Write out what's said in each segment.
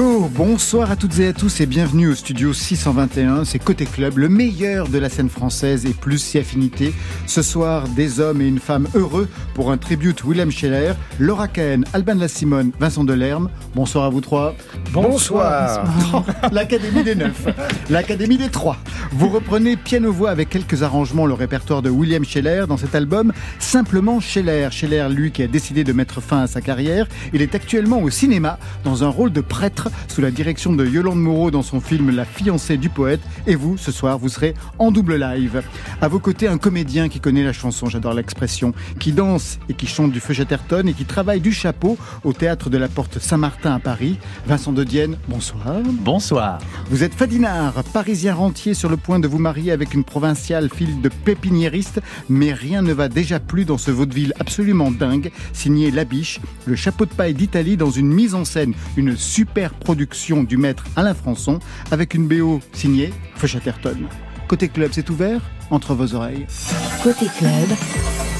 Go Bonsoir à toutes et à tous et bienvenue au studio 621, c'est Côté Club, le meilleur de la scène française et plus si affinité. Ce soir, des hommes et une femme heureux pour un tribute Willem Scheller, Laura Cahen, Alban de la Simone, Vincent Delerme. Bonsoir à vous trois. Bonsoir. L'Académie des Neufs, l'Académie des Trois. Vous reprenez piano-voix avec quelques arrangements le répertoire de William Scheller dans cet album Simplement Scheller. Scheller, lui, qui a décidé de mettre fin à sa carrière, il est actuellement au cinéma dans un rôle de prêtre sous la direction de Yolande Moreau dans son film La fiancée du poète. Et vous, ce soir, vous serez en double live. À vos côtés, un comédien qui connaît la chanson, j'adore l'expression, qui danse et qui chante du feu Chatterton et qui travaille du chapeau au théâtre de la Porte Saint-Martin à Paris. Vincent de Dienne, bonsoir. Bonsoir. Vous êtes Fadinard, parisien rentier sur le point de vous marier avec une provinciale fille de pépiniériste, mais rien ne va déjà plus dans ce vaudeville absolument dingue, signé Labiche, le chapeau de paille d'Italie dans une mise en scène, une super production du maître Alain Françon, avec une BO signée Feu Chatterton. Côté club, c'est ouvert entre vos oreilles. Côté club,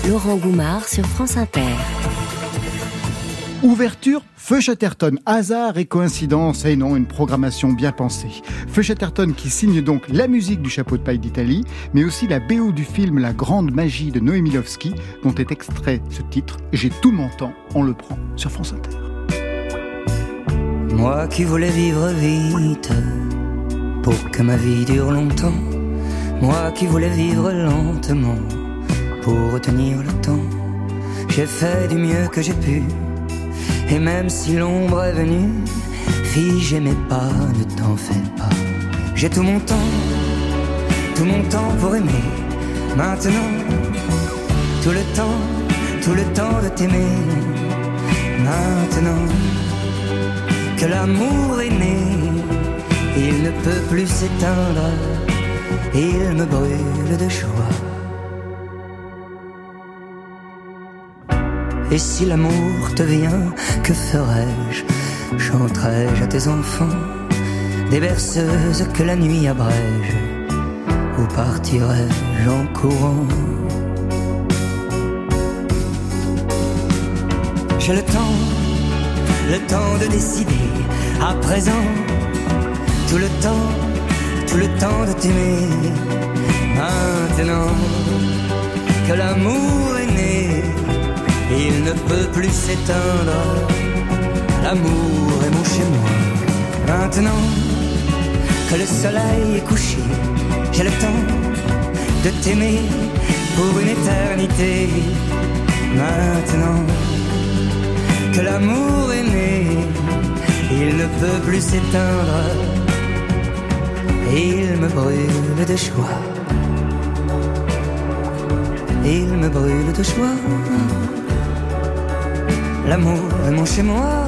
Laurent Goumard sur France Inter. Ouverture Feu Chatterton, hasard et coïncidence, et non, une programmation bien pensée. Feu Chatterton qui signe donc la musique du chapeau de paille d'Italie, mais aussi la BO du film La Grande Magie de Noémie Lovski, dont est extrait ce titre. J'ai tout mon temps, on le prend sur France Inter. Moi qui voulais vivre vite, pour que ma vie dure longtemps. Moi qui voulais vivre lentement, pour retenir le temps. J'ai fait du mieux que j'ai pu. Et même si l'ombre est venue, fille, j'aimais pas, ne t'en fais pas. J'ai tout mon temps, tout mon temps pour aimer. Maintenant, tout le temps, tout le temps de t'aimer. Maintenant que l'amour est né, il ne peut plus s'éteindre, il me brûle de joie. Et si l'amour te vient, que ferais-je? Chanterai-je à tes enfants? Des berceuses que la nuit abrège? Ou partirai-je en courant? J'ai le temps, le temps de décider à présent tout le temps, tout le temps de t'aimer. Maintenant que l'amour est né, il ne peut plus s'éteindre. L'amour est mon chez moi. Maintenant que le soleil est couché, j'ai le temps de t'aimer pour une éternité. Maintenant que l'amour est né, il ne peut plus s'éteindre. Il me brûle de joie. Il me brûle de joie. L'amour est mon chez moi.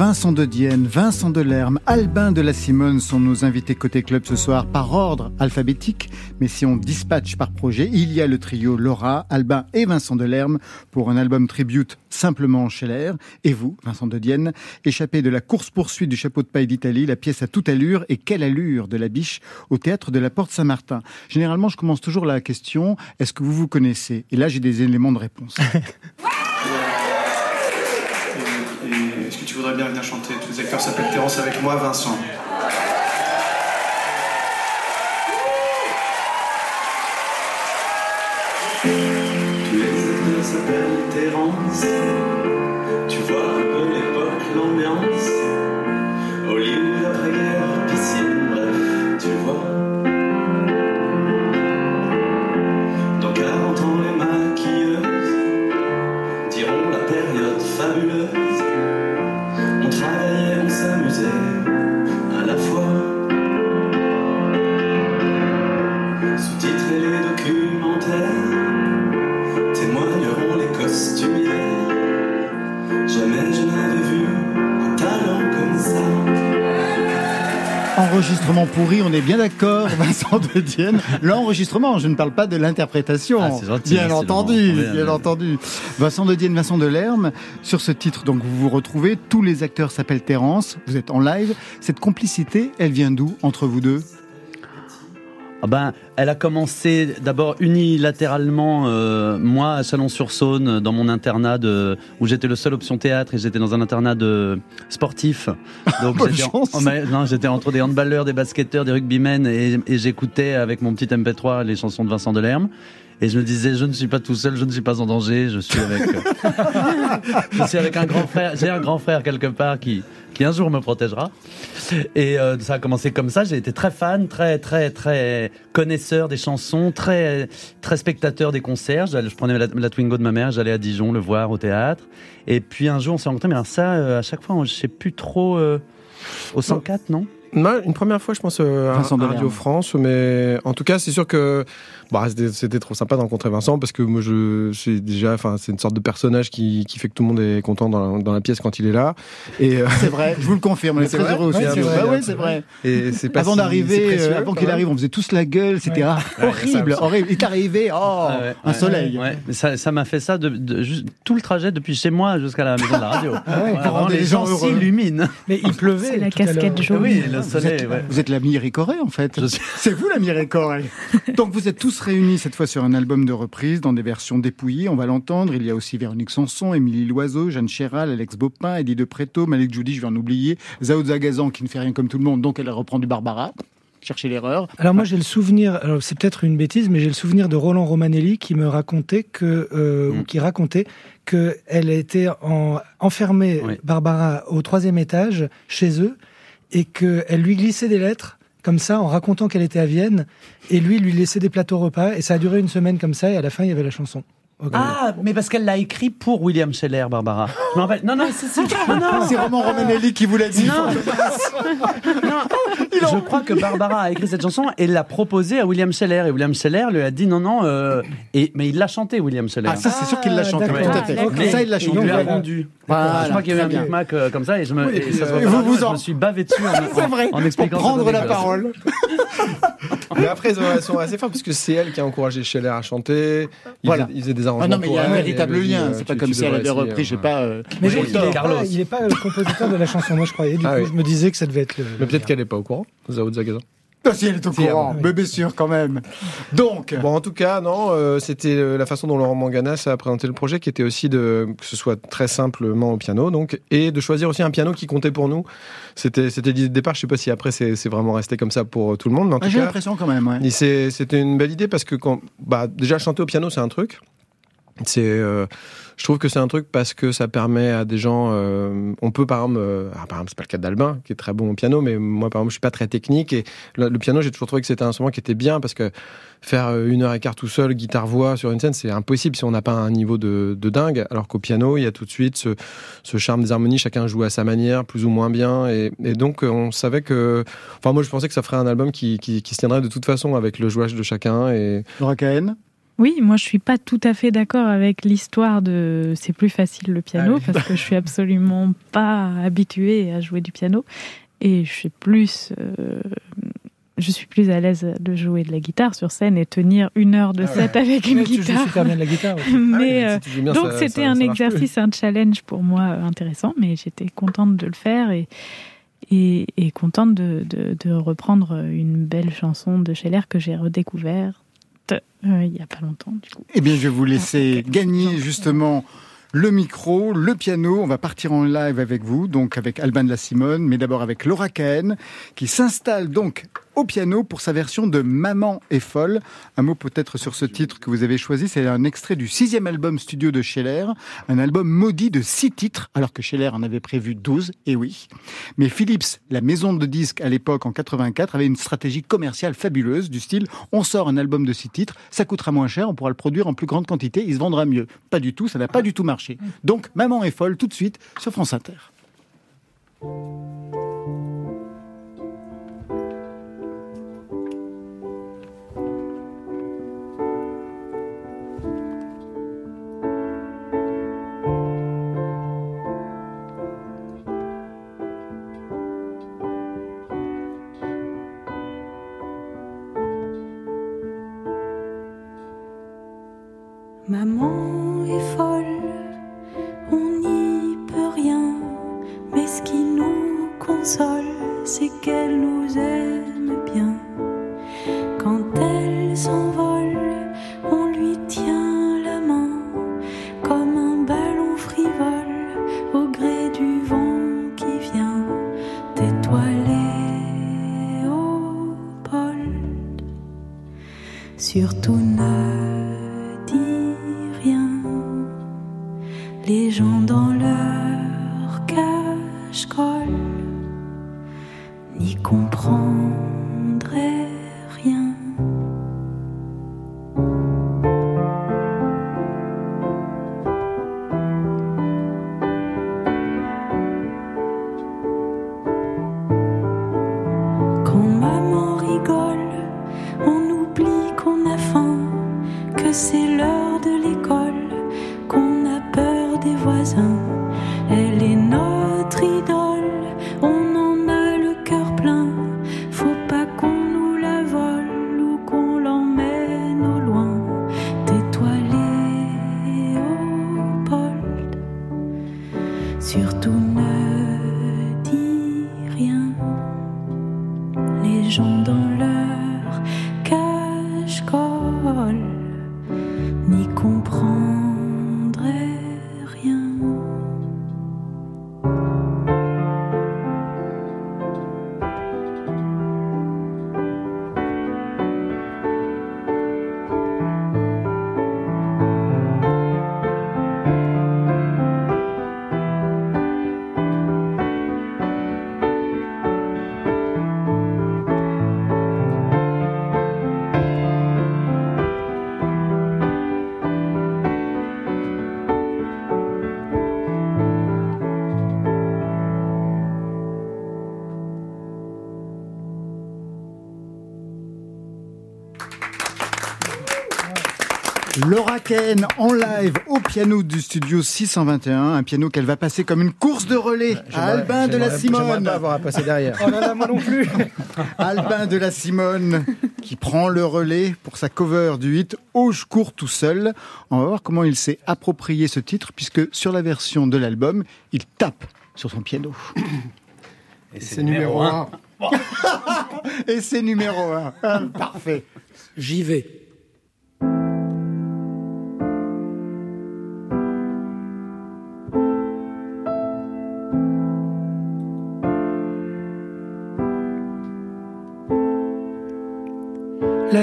Vincent de Dienne, Vincent Delerme, Albin de la Simone sont nos invités côté club ce soir par ordre alphabétique. Mais si on dispatche par projet, il y a le trio Laura, Albin et Vincent Delerme pour un album tribute simplement Scheller. Et vous, Vincent de Dienne, échappé de la course-poursuite du chapeau de paille d'Italie, la pièce à toute allure et quelle allure de la biche au théâtre de la Porte Saint-Martin. Généralement, je commence toujours la question, est-ce que vous vous connaissez? Et là, j'ai des éléments de réponse. voudrait bien venir chanter. Tous les acteurs s'appellent Terence avec moi, Vincent. Tous les acteurs s'appellent Terence. Pourri, on est bien d'accord, Vincent de Dienne. L'enregistrement, je ne parle pas de l'interprétation. Ah, gentil, bien entendu, bien entendu. Vincent de Dienne, Vincent de Lerme. Sur ce titre, donc, vous vous retrouvez. Tous les acteurs s'appellent Terence. Vous êtes en live. Cette complicité, elle vient d'où entre vous deux? Ah ben, elle a commencé d'abord unilatéralement, euh, moi à Chalon-sur-Saône, dans mon internat de, où j'étais le seul option théâtre et j'étais dans un internat de sportif. Donc j'étais en- oh, mais non, j'étais entre des handballeurs, des basketteurs, des rugbymen et, et j'écoutais avec mon petit MP3 les chansons de Vincent Delerme. Et je me disais, je ne suis pas tout seul, je ne suis pas en danger, je suis avec, euh, je suis avec un grand frère. J'ai un grand frère quelque part qui, qui un jour me protégera. Et euh, ça a commencé comme ça. J'ai été très fan, très, très, très connaisseur des chansons, très, très spectateur des concerts. Je prenais la, la Twingo de ma mère, j'allais à Dijon le voir au théâtre. Et puis un jour, on s'est rencontrés. Mais alors ça, euh, à chaque fois, je sais plus trop. euh, au 104, non? Non, une première fois, je pense, euh, à, Vincent à. Radio France, mais en tout cas, c'est sûr que bah, c'était- c'était trop sympa de rencontrer Vincent parce que moi, je c'est déjà, enfin, c'est une sorte de personnage qui, qui fait que tout le monde est content dans la, dans la pièce quand il est là. Et, euh, C'est vrai, je vous le confirme, on est C'est très vrai heureux aussi. Ouais, c'est vrai, Bah ouais, c'est c'est vrai. et c'est pas Avant si- c'est d'arriver, précieux, euh, avant qu'il arrive, on faisait tous la gueule, c'était ah, horrible, horrible. Il est arrivé, oh, Ah ouais, un soleil. Ça, ça m'a fait ça de, de- juste tout le trajet depuis chez moi jusqu'à la maison de la radio. ouais, Voilà, pour vraiment, rendre les les gens s'illuminent. Mais il pleuvait. C'est la casquette jaune. Oui, le Vous soleil. vous êtes la Miricorée en fait. Suis- C'est vous la Miricorée. Donc vous êtes tous réunis cette fois sur un album de reprise dans des versions dépouillées. On va l'entendre. Il y a aussi Véronique Sanson, Émilie Loiseau, Jeanne Chéral, Alex Bopin, Eddie De Preto, Malik Judy, je vais en oublier, Zao Zagazan qui ne fait rien comme tout le monde, donc elle reprend du Barbara. Cherchez l'erreur. Alors moi j'ai le souvenir, alors c'est peut-être une bêtise, mais j'ai le souvenir de Roland Romanelli qui me racontait que, euh, Mm. ou qui racontait que elle était en, enfermée, Oui. Barbara, au troisième étage chez eux, et qu'elle lui glissait des lettres comme ça en racontant qu'elle était à Vienne, et lui lui laissait des plateaux repas, et ça a duré une semaine comme ça, et à la fin il y avait la chanson. Ah, mais parce qu'elle l'a écrit pour William Scheller, Barbara. Rappelle. Non, non, c'est. Non, non. C'est Roman Romanelli qui vous l'a dit. Non. Non. Je crois que Barbara a écrit cette chanson et l'a proposée à William Scheller. Et William Scheller lui a dit non, non. euh, et, mais il l'a chantée, William Scheller. Ah, ça c'est sûr qu'il l'a chanté, d'accord. tout à fait. Ah, Ça il l'a il chanté. lui a voilà. rendu. Voilà, je crois qu'il y a eu un micmac euh, comme ça et je me, et ça se voit et pas vous la vous en- je me suis bavé dessus en, C'est en- vrai. en Pour expliquant cette prendre la parole. Mais après, ils sont assez fortes parce que c'est elle qui a encouragé Scheller à chanter. Ils Voilà. faisaient des arrangements. Ah non, mais il y a un et véritable lien. euh, C'est pas tu- comme si elle devrais avait essayer, repris, je sais ouais. pas. euh, Mais Oui, donc, il n'est pas, il est pas le compositeur de la chanson, moi je croyais. Du Ah coup, oui. je me disais que ça devait être le. Mais peut-être qu'elle n'est pas au courant, Zao Zagazan. Ah, si elle est au Si, courant, ah, mais bien sûr quand même. Donc, Bon, en tout cas, non, euh, c'était euh, la façon dont Laurent Manganas a présenté le projet, qui était aussi de que ce soit très simplement au piano, donc, et de choisir aussi un piano qui comptait pour nous. C'était, c'était l'idée de départ. Je sais pas si après c'est, c'est vraiment resté comme ça pour euh, tout le monde, mais en ah, tout j'ai l'impression quand même. ouais. et c'est- c'était une belle idée parce que quand, bah, déjà chanter au piano, c'est un truc. C'est, euh, je trouve que c'est un truc parce que ça permet à des gens. euh, on peut par exemple, euh, ah, par exemple, c'est pas le cas d'Albin qui est très bon au piano, mais moi par exemple, je suis pas très technique et le, piano, j'ai toujours trouvé que c'était un instrument qui était bien parce que faire une heure et quart tout seul, guitare voix sur une scène, c'est impossible si on n'a pas un niveau de, dingue. Alors qu'au piano, il y a tout de suite ce, charme des harmonies, chacun joue à sa manière, plus ou moins bien, et, donc on savait que, enfin moi je pensais que ça ferait un album qui, qui, se tiendrait de toute façon avec le jouage de chacun et Laura Cahen Oui, moi je suis pas tout à fait d'accord avec l'histoire de c'est plus facile le piano Ah oui. parce que je suis absolument pas habituée à jouer du piano et je suis plus euh, je suis plus à l'aise de jouer de la guitare sur scène et tenir une heure de set avec une tu guitare. super bien de la guitare. aussi. Mais Ah, euh, si bien, donc c'était un ça marche plus. exercice, un challenge pour moi euh, intéressant, mais j'étais contente de le faire et, et, et contente de, de, de reprendre une belle chanson de Scheller que j'ai redécouverte euh, il y a pas longtemps du coup. Eh bien, je vais vous laisser gagner justement le micro, le piano. On va partir en live avec vous, donc avec Alban de la Simone, mais d'abord avec Laura Cahen, qui s'installe donc au piano pour sa version de Maman est folle. Un mot peut-être sur ce titre que vous avez choisi. C'est un extrait du sixième album studio de Scheller, un album maudit de six titres, alors que Scheller en avait prévu 12, et oui. Mais Philips, la maison de disques à l'époque en 84, avait une stratégie commerciale fabuleuse du style on sort un album de six titres, ça coûtera moins cher, on pourra le produire en plus grande quantité, il se vendra mieux. Pas du tout, ça n'a pas du tout marché. Donc Maman est folle tout de suite sur France Inter. Surtout ne dis rien. Les gens dans piano du studio 621, un piano qu'elle va passer comme une course de relais à Albin de la Simone. pas avoir à passer derrière. Oh là là, moi non plus. Albin de la Simone qui prend le relais pour sa cover du hit Oh je cours tout seul. On va voir comment il s'est approprié ce titre puisque sur la version de l'album, il tape sur son piano. Et C'est numéro un. Et c'est numéro un. Ah, Parfait. J'y vais.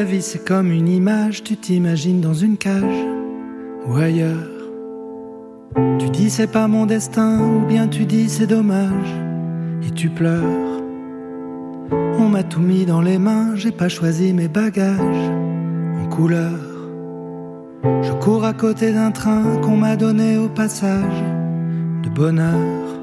Vie c'est comme une image, tu t'imagines dans une cage ou ailleurs. Tu dis c'est pas mon destin ou bien tu dis c'est dommage et tu pleures. On m'a tout mis dans les mains, j'ai pas choisi mes bagages en couleur. Je cours à côté d'un train qu'on m'a donné au passage de bonheur.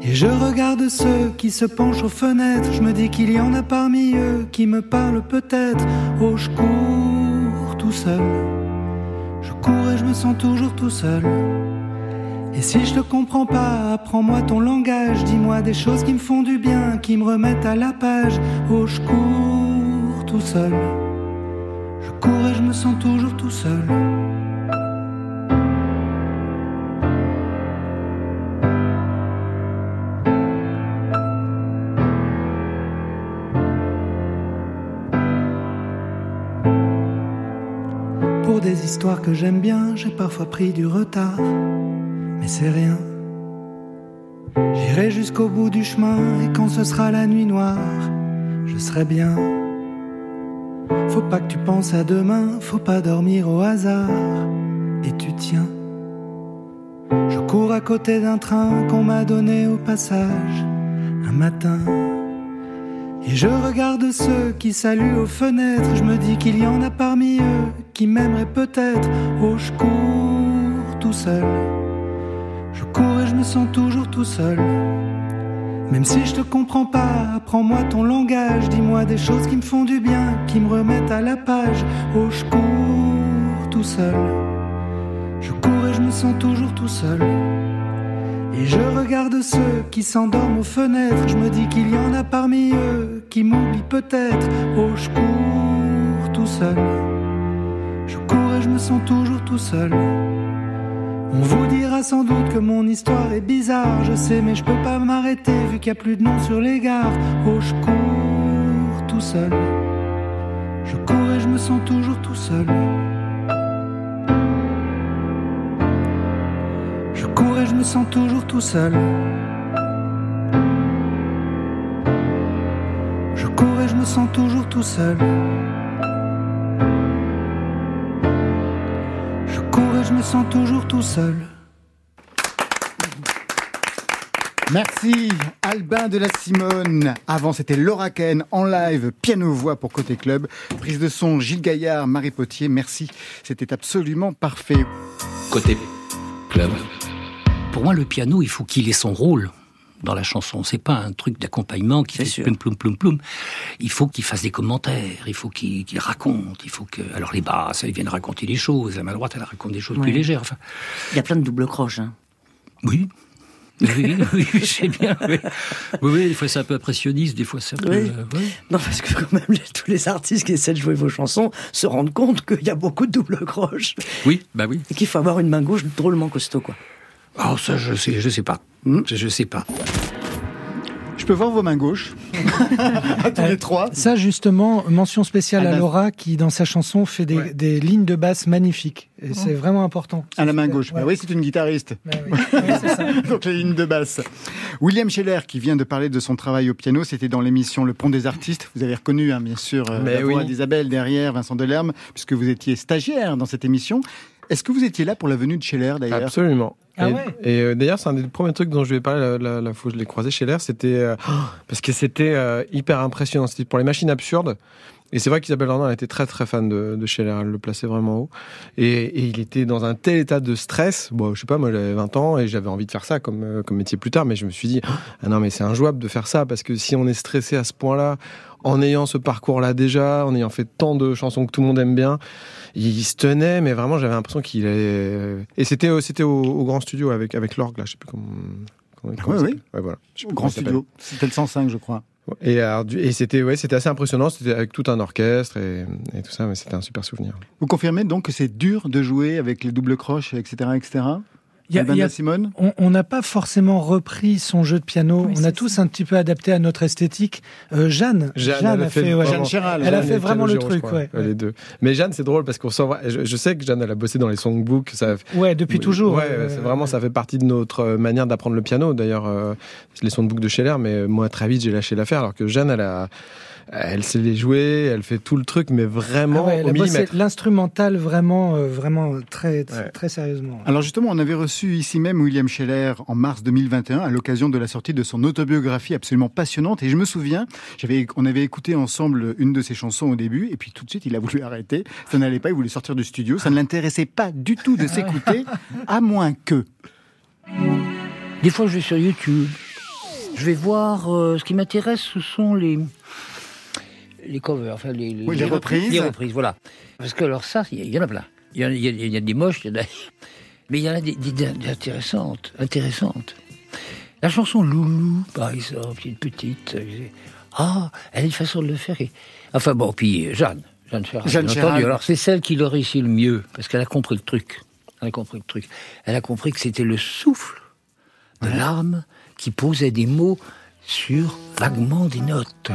Et je regarde ceux qui se penchent aux fenêtres. Je me dis qu'il y en a parmi eux qui me parlent peut-être. Oh, je cours tout seul. Je cours et je me sens toujours tout seul. Et si je te comprends pas, apprends-moi ton langage. Dis-moi des choses qui me font du bien, qui me remettent à la page. Oh, je cours tout seul. Je cours et je me sens toujours tout seul. Que j'aime bien, j'ai parfois pris du retard, mais c'est rien. J'irai jusqu'au bout du chemin et quand ce sera la nuit noire, je serai bien. Faut pas que tu penses à demain, faut pas dormir au hasard, et tu tiens. Je cours à côté d'un train qu'on m'a donné au passage un matin. Et je regarde ceux qui saluent aux fenêtres. Je me dis qu'il y en a parmi eux qui m'aimeraient peut-être. Oh, je cours tout seul. Je cours et je me sens toujours tout seul. Même si je te comprends pas, apprends-moi ton langage. Dis-moi des choses qui me font du bien, qui me remettent à la page. Oh, je cours tout seul. Je cours et je me sens toujours tout seul. Et je regarde ceux qui s'endorment aux fenêtres. Je me dis qu'il y en a parmi eux qui m'oublient peut-être. Oh, je cours tout seul. Je cours et je me sens toujours tout seul. On vous dira sans doute que mon histoire est bizarre, je sais, mais je peux pas m'arrêter vu qu'il y a plus de nom sur les gares. Oh, je cours tout seul. Je cours et je me sens toujours tout seul. Je cours et je me sens toujours tout seul. Je cours et je me sens toujours tout seul. Je me sens toujours tout seul. Merci Albin de la Simone. Avant c'était Laura Ken en live, piano-voix pour Côté Club. Prise de son Gilles Gaillard, Marie Potier, merci. C'était absolument parfait. Côté club. Pour moi, le piano, il faut qu'il ait son rôle dans la chanson. C'est pas un truc d'accompagnement qui fait plum plum plum plum. Il faut qu'il fasse des commentaires, il faut qu'il qu'il raconte, il faut que. Alors les basses, ils viennent raconter des choses. La main droite, elle raconte des choses Ouais. plus légères. Enfin, Il y a plein de double croches. Hein. oui. Oui, oui, je sais bien. Oui. oui, oui, des fois c'est un peu impressionniste, des fois c'est un peu. Oui. euh, ouais. Non, parce que quand même, tous les artistes qui essaient de jouer vos chansons se rendent compte qu'il y a beaucoup de double croches. Oui, bah oui. Et qu'il faut avoir une main gauche drôlement costaud, quoi. Oh, ça, je sais, je sais pas. Hmm. Je, je sais pas. Je peux voir vos mains gauches À tous les trois. Ça, justement, mention spéciale à Laura qui, dans sa chanson, fait des, des lignes de basse magnifiques. Et c'est vraiment important. À la main gauche. Ouais. Bah oui, c'est une guitariste. Bah oui. Ça. Donc les lignes de basse. William Scheller, qui vient de parler de son travail au piano, c'était dans l'émission Le Pont des Artistes. Vous avez reconnu, hein, bien sûr, euh, Mais la voix oui. d'Isabelle derrière, Vincent Delerme, puisque vous étiez stagiaire dans cette émission. Est-ce que vous étiez là pour la venue de Scheller, d'ailleurs? Absolument. Ah et ouais? et, euh, d'ailleurs, c'est un des premiers trucs dont je lui ai parlé la, la, la fois où je l'ai croisé chez l'air, c'était euh, parce que c'était euh, hyper impressionnant. C'était pour les machines absurdes. Et c'est vrai qu'Isabelle elle était très très fan de, de Scheller, elle le plaçait vraiment haut. Et, et il était dans un tel état de stress. Bon, je sais pas, moi j'avais 20 ans et j'avais envie de faire ça comme, euh, comme métier plus tard, mais je me suis dit, ah non mais c'est injouable de faire ça parce que si on est stressé à ce point-là, en ayant ce parcours-là déjà, en ayant fait tant de chansons que tout le monde aime bien, il se tenait, mais vraiment j'avais l'impression qu'il allait... Et c'était au- c'était au, au grand studio avec avec l'orgue là, je sais plus comment. comment, comment Oui, oui. Ouais, voilà. Au grand studio. C'était le 105, je crois. Et, et c'était ouais, c'était assez impressionnant. C'était avec tout un orchestre et, et tout ça, mais c'était un super souvenir. Vous confirmez donc que c'est dur de jouer avec les doubles croches, etc., etc. Il y a- y a- Simone On on n'a pas forcément repris son jeu de piano. Oui, on a tous un petit peu adapté à notre esthétique. Euh, Jeanne, Jeanne, elle a fait, ouais, Jeanne Chéral. Elle a Jeanne fait vraiment le truc, crois. ouais. Les deux. Mais Jeanne, c'est drôle parce qu'on s'en voit. Je, je sais que Jeanne, elle a bossé dans les songbooks. Ça, ouais, depuis toujours. Ouais, euh, c'est vraiment, ça fait partie de notre euh, manière d'apprendre le piano. D'ailleurs, euh, c'est les songbooks de Scheller, mais moi, très vite, j'ai lâché l'affaire. Alors que Jeanne, elle a, elle sait les jouer, elle fait tout le truc, mais ah vraiment ouais, elle au millimètre. l'instrumental vraiment, euh, vraiment très, très, Ouais. très sérieusement. Alors justement, on avait reçu ici même William Scheller en mars 2021 à l'occasion de la sortie de son autobiographie absolument passionnante. Et je me souviens, j'avais, on avait écouté ensemble une de ses chansons au début, et puis tout de suite il a voulu arrêter. Ça n'allait pas, il voulait sortir du studio. Ça ne l'intéressait pas du tout de s'écouter, à moins que. Des fois, je vais sur YouTube. Je vais voir. euh, ce qui m'intéresse, ce sont les les covers, enfin les, Oui, les reprises. Les reprises, voilà. Parce que alors ça, il y, en a plein. Il y, y a- il y a des moches, il y en a- mais il y en a des, des- des intéressantes, intéressantes. La chanson Loulou, par exemple, une petite. euh, Ah, elle a une façon de le faire. et- Enfin bon, puis euh, Jeanne, Jeanne Chéral. Jeanne entendu. Alors c'est celle qui le réussit le mieux, parce qu'elle a compris le truc. Elle a compris le truc. Elle a compris que c'était le souffle de l'âme qui posait des mots sur vaguement des notes.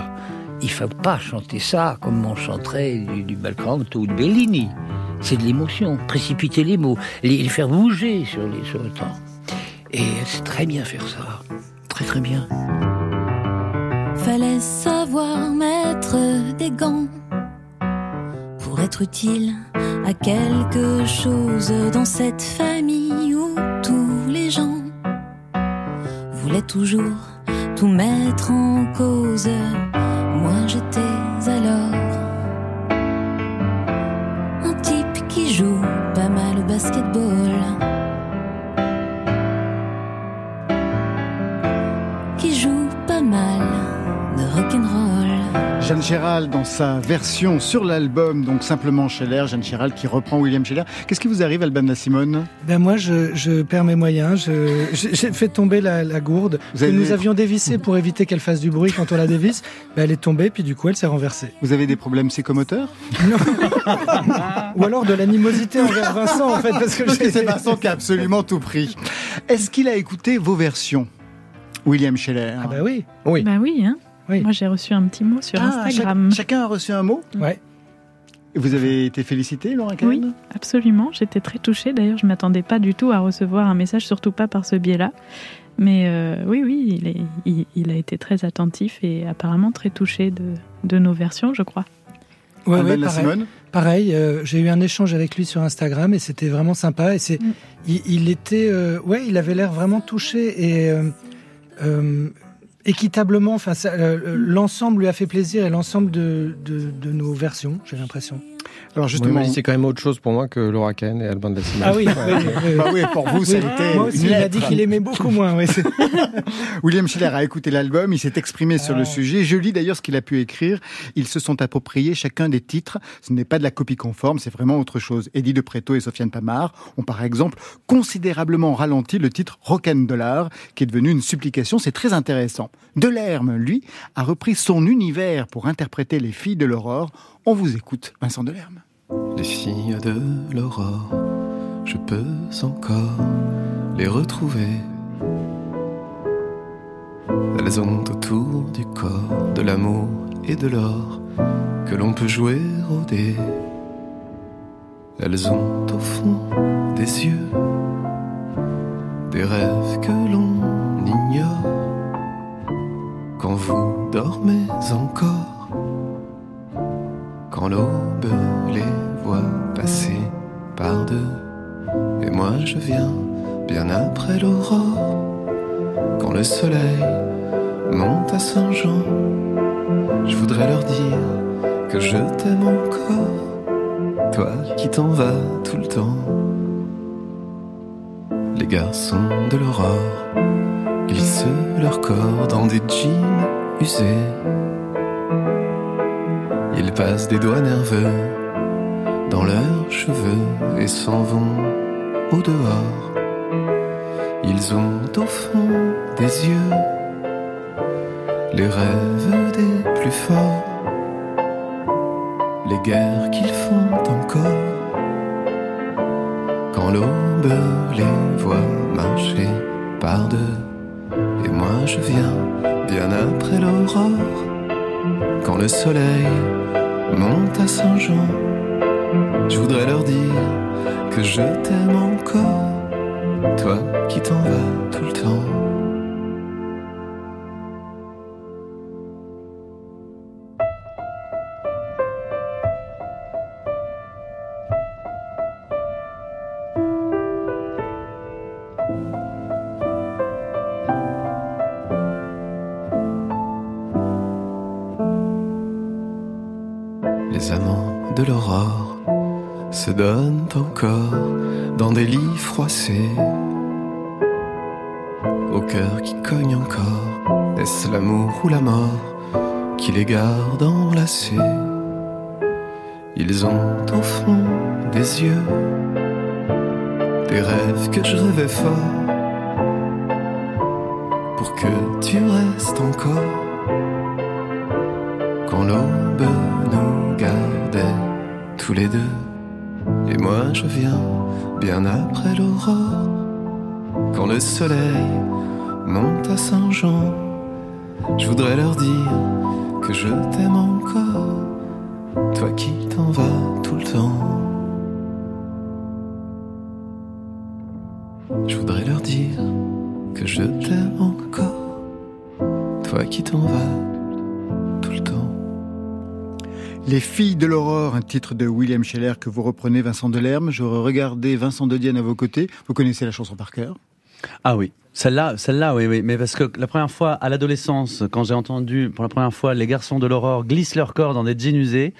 Il ne faut pas chanter ça comme on chanterait du, du Belcanto ou de Bellini. C'est de l'émotion, précipiter les mots, les, les faire bouger sur, les, sur le temps. Et c'est très bien faire ça. Très très bien. Fallait savoir mettre des gants pour être utile à quelque chose dans cette famille où tous les gens voulaient toujours tout mettre en cause. Moi j'étais alors un type qui joue pas mal au basketball. Jeanne Chéral dans sa version sur l'album, donc simplement Scheller, Jeanne Chéral qui reprend William Scheller. Qu'est-ce qui vous arrive, Alban la Simone Ben moi, je, je perds mes moyens. Je- J'ai fait tomber la, la gourde Vous que avez nous des- avions dévissée pour éviter qu'elle fasse du bruit quand on la dévisse. Ben, elle est tombée, puis du coup, elle s'est renversée. Vous avez des problèmes psychomoteurs? Ou alors de l'animosité envers Vincent, en fait, parce que que c'est Vincent qui a absolument tout pris. Est-ce qu'il a écouté vos versions William Scheller? Ah bah oui. Oui. Bah oui, hein. Oui. Moi, j'ai reçu un petit mot sur Ah, Instagram. chac- chacun a reçu un mot Ouais. Vous avez été félicité, Laura Kahn Oui, absolument. J'étais très touchée. D'ailleurs, je m'attendais pas du tout à recevoir un message, surtout pas par ce biais-là. Mais euh, oui, oui, il, est, il, il a été très attentif et apparemment très touché de, de nos versions, je crois. Ouais, Alban ouais, la pareil. Simone Pareil, euh, j'ai eu un échange avec lui sur Instagram et c'était vraiment sympa. Et c'est, Mm. il, il était, euh, ouais, il avait l'air vraiment touché et euh, euh, équitablement. Enfin, ça, euh, l'ensemble lui a fait plaisir et l'ensemble de, de nos versions, j'ai l'impression. Alors Justement, c'est quand même autre chose pour moi que Laura Kahn et Alban de. Ah oui, oui. Bah oui, pour vous, ça a été Moi aussi, une il a dit qu'il aimait beaucoup moins. Oui, William Schiller a écouté l'album, il s'est exprimé sur le Ah. sujet. Je lis d'ailleurs ce qu'il a pu écrire. Ils se sont appropriés chacun des titres. Ce n'est pas de la copie conforme, c'est vraiment autre chose. Eddie de Preto et Sofiane Pamar ont par exemple considérablement ralenti le titre Rock'n Dollar, qui est devenu une supplication. C'est très intéressant. Delerme, lui, a repris son univers pour interpréter les filles de l'aurore. On vous écoute, Vincent Delerme. Les filles de l'aurore, je peux encore les retrouver. Elles ont autour du corps de l'amour et de l'or que l'on peut jouer au dé. Elles ont au fond des yeux des rêves que l'on ignore quand vous dormez encore quand l'aube les voit passer par deux. Et moi je viens bien après l'aurore, quand le soleil monte à Saint-Jean. Je voudrais leur dire que je t'aime encore, toi qui t'en vas tout le temps. Les garçons de l'aurore glissent leur corps dans des jeans usés. Ils passent des doigts nerveux dans leurs cheveux et s'en vont au dehors. Ils ont au fond des yeux les rêves des plus forts, les guerres qu'ils font encore. Quand l'aube les voit marcher par deux, et moi je viens bien après l'aurore quand le soleil monte à Saint-Jean. Je voudrais leur dire que je t'aime encore, toi qui t'en vas tout le temps. Au cœur qui cogne encore, est-ce l'amour ou la mort qui les garde enlacés? Ils ont au fond des yeux des rêves que je rêvais fort. Pour que tu restes encore quand l'aube nous gardait tous les deux. Et moi je viens bien après l'aurore, quand le soleil monte à Saint-Jean. Je voudrais leur dire que je t'aime encore, toi qui t'en vas tout le temps. Je voudrais leur dire que je t'aime encore, toi qui t'en vas. Les filles de l'aurore, un titre de William Scheller que vous reprenez, Vincent Delerme. J'aurais regardé Vincent de Dienne à vos côtés. Vous connaissez la chanson par cœur? Ah oui, celle-là, celle-là, oui, oui. Mais parce que la première fois, à l'adolescence, quand j'ai entendu pour la première fois les garçons de l'aurore glissent leur corps dans des jeans usés,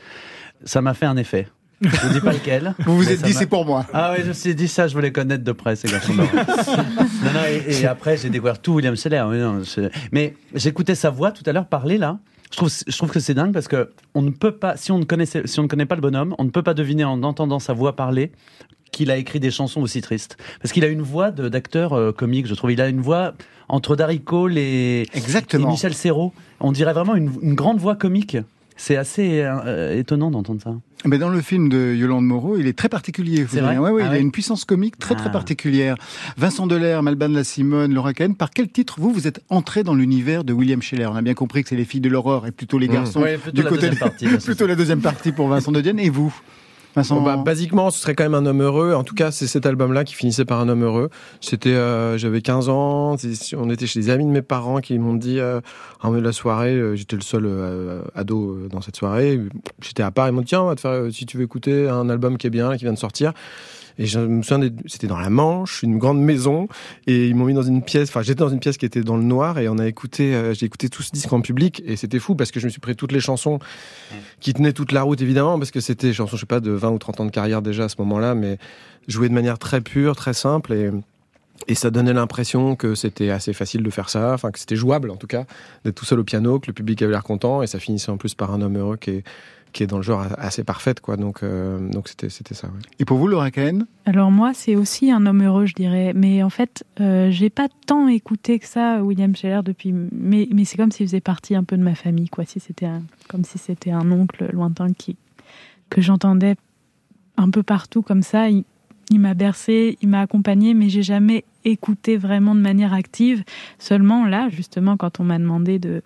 ça m'a fait un effet. Je vous dis pas lequel. Vous vous êtes dit c'est pour moi. Ah oui, je me suis dit ça, je voulais connaître de près ces garçons non, non, et, et après j'ai découvert tout William Scheller. mais j'écoutais sa voix tout à l'heure parler là. Je trouve, je trouve que c'est dingue parce que on ne peut pas, si on ne connaissait, si on ne connaît pas le bonhomme, on ne peut pas deviner en entendant sa voix parler qu'il a écrit des chansons aussi tristes. Parce qu'il a une voix d'acteur euh, comique, je trouve. Il a une voix entre Darry Cole et, Exactement. et Michel Serrault. On dirait vraiment une, une grande voix comique. C'est assez euh, étonnant d'entendre ça. Mais dans le film de Yolande Moreau, il est très particulier. vrai Ouais, ouais, Ah il a une puissance comique très très Ah. particulière. Vincent Delerme, Alban de la Simone, Laura Cohen, par quel titre vous vous êtes entré dans l'univers de William Scheller? On a bien compris que c'est les filles de l'aurore et plutôt les Mmh. garçons. Ouais, plutôt du la côté deuxième partie, plutôt la deuxième partie pour Vincent de Dienne. Et vous? Bah, basiquement, ce serait quand même un homme heureux. En tout cas, c'est cet album-là qui finissait par un homme heureux. C'était, euh, j'avais 15 ans. On était chez des amis de mes parents qui m'ont dit, euh, en milieu de la soirée, euh, j'étais le seul euh, ado euh, dans cette soirée. J'étais à part. Ils m'ont dit, tiens, on va te faire, euh, si tu veux écouter un album qui est bien, qui vient de sortir. Et je me souviens, c'était dans la Manche, une grande maison, et ils m'ont mis dans une pièce. Enfin, j'étais dans une pièce qui était dans le noir, et on a écouté, euh, j'ai écouté tout ce disque en public, et c'était fou parce que je me suis pris toutes les chansons qui tenaient toute la route évidemment, parce que c'était des chansons, je sais pas, de 20 ou 30 ans de carrière déjà à ce moment-là, mais jouées de manière très pure, très simple, et et ça donnait l'impression que c'était assez facile de faire ça, enfin que c'était jouable en tout cas, d'être tout seul au piano, que le public avait l'air content, et ça finissait en plus par un homme heureux qui est qui est dans le genre assez parfaite quoi. Donc euh, donc c'était c'était ça. ouais. Et pour vous, Laura Cohen Alors moi, c'est aussi un homme heureux, je dirais. Mais en fait, euh, j'ai pas tant écouté que ça William Scheller depuis. Mais, mais c'est comme s'il faisait partie un peu de ma famille, quoi. Si c'était un- comme si c'était un oncle lointain qui que j'entendais un peu partout comme ça. Il, il m'a bercé, il m'a accompagné, mais j'ai jamais écouté vraiment de manière active. Seulement là, justement, quand on m'a demandé de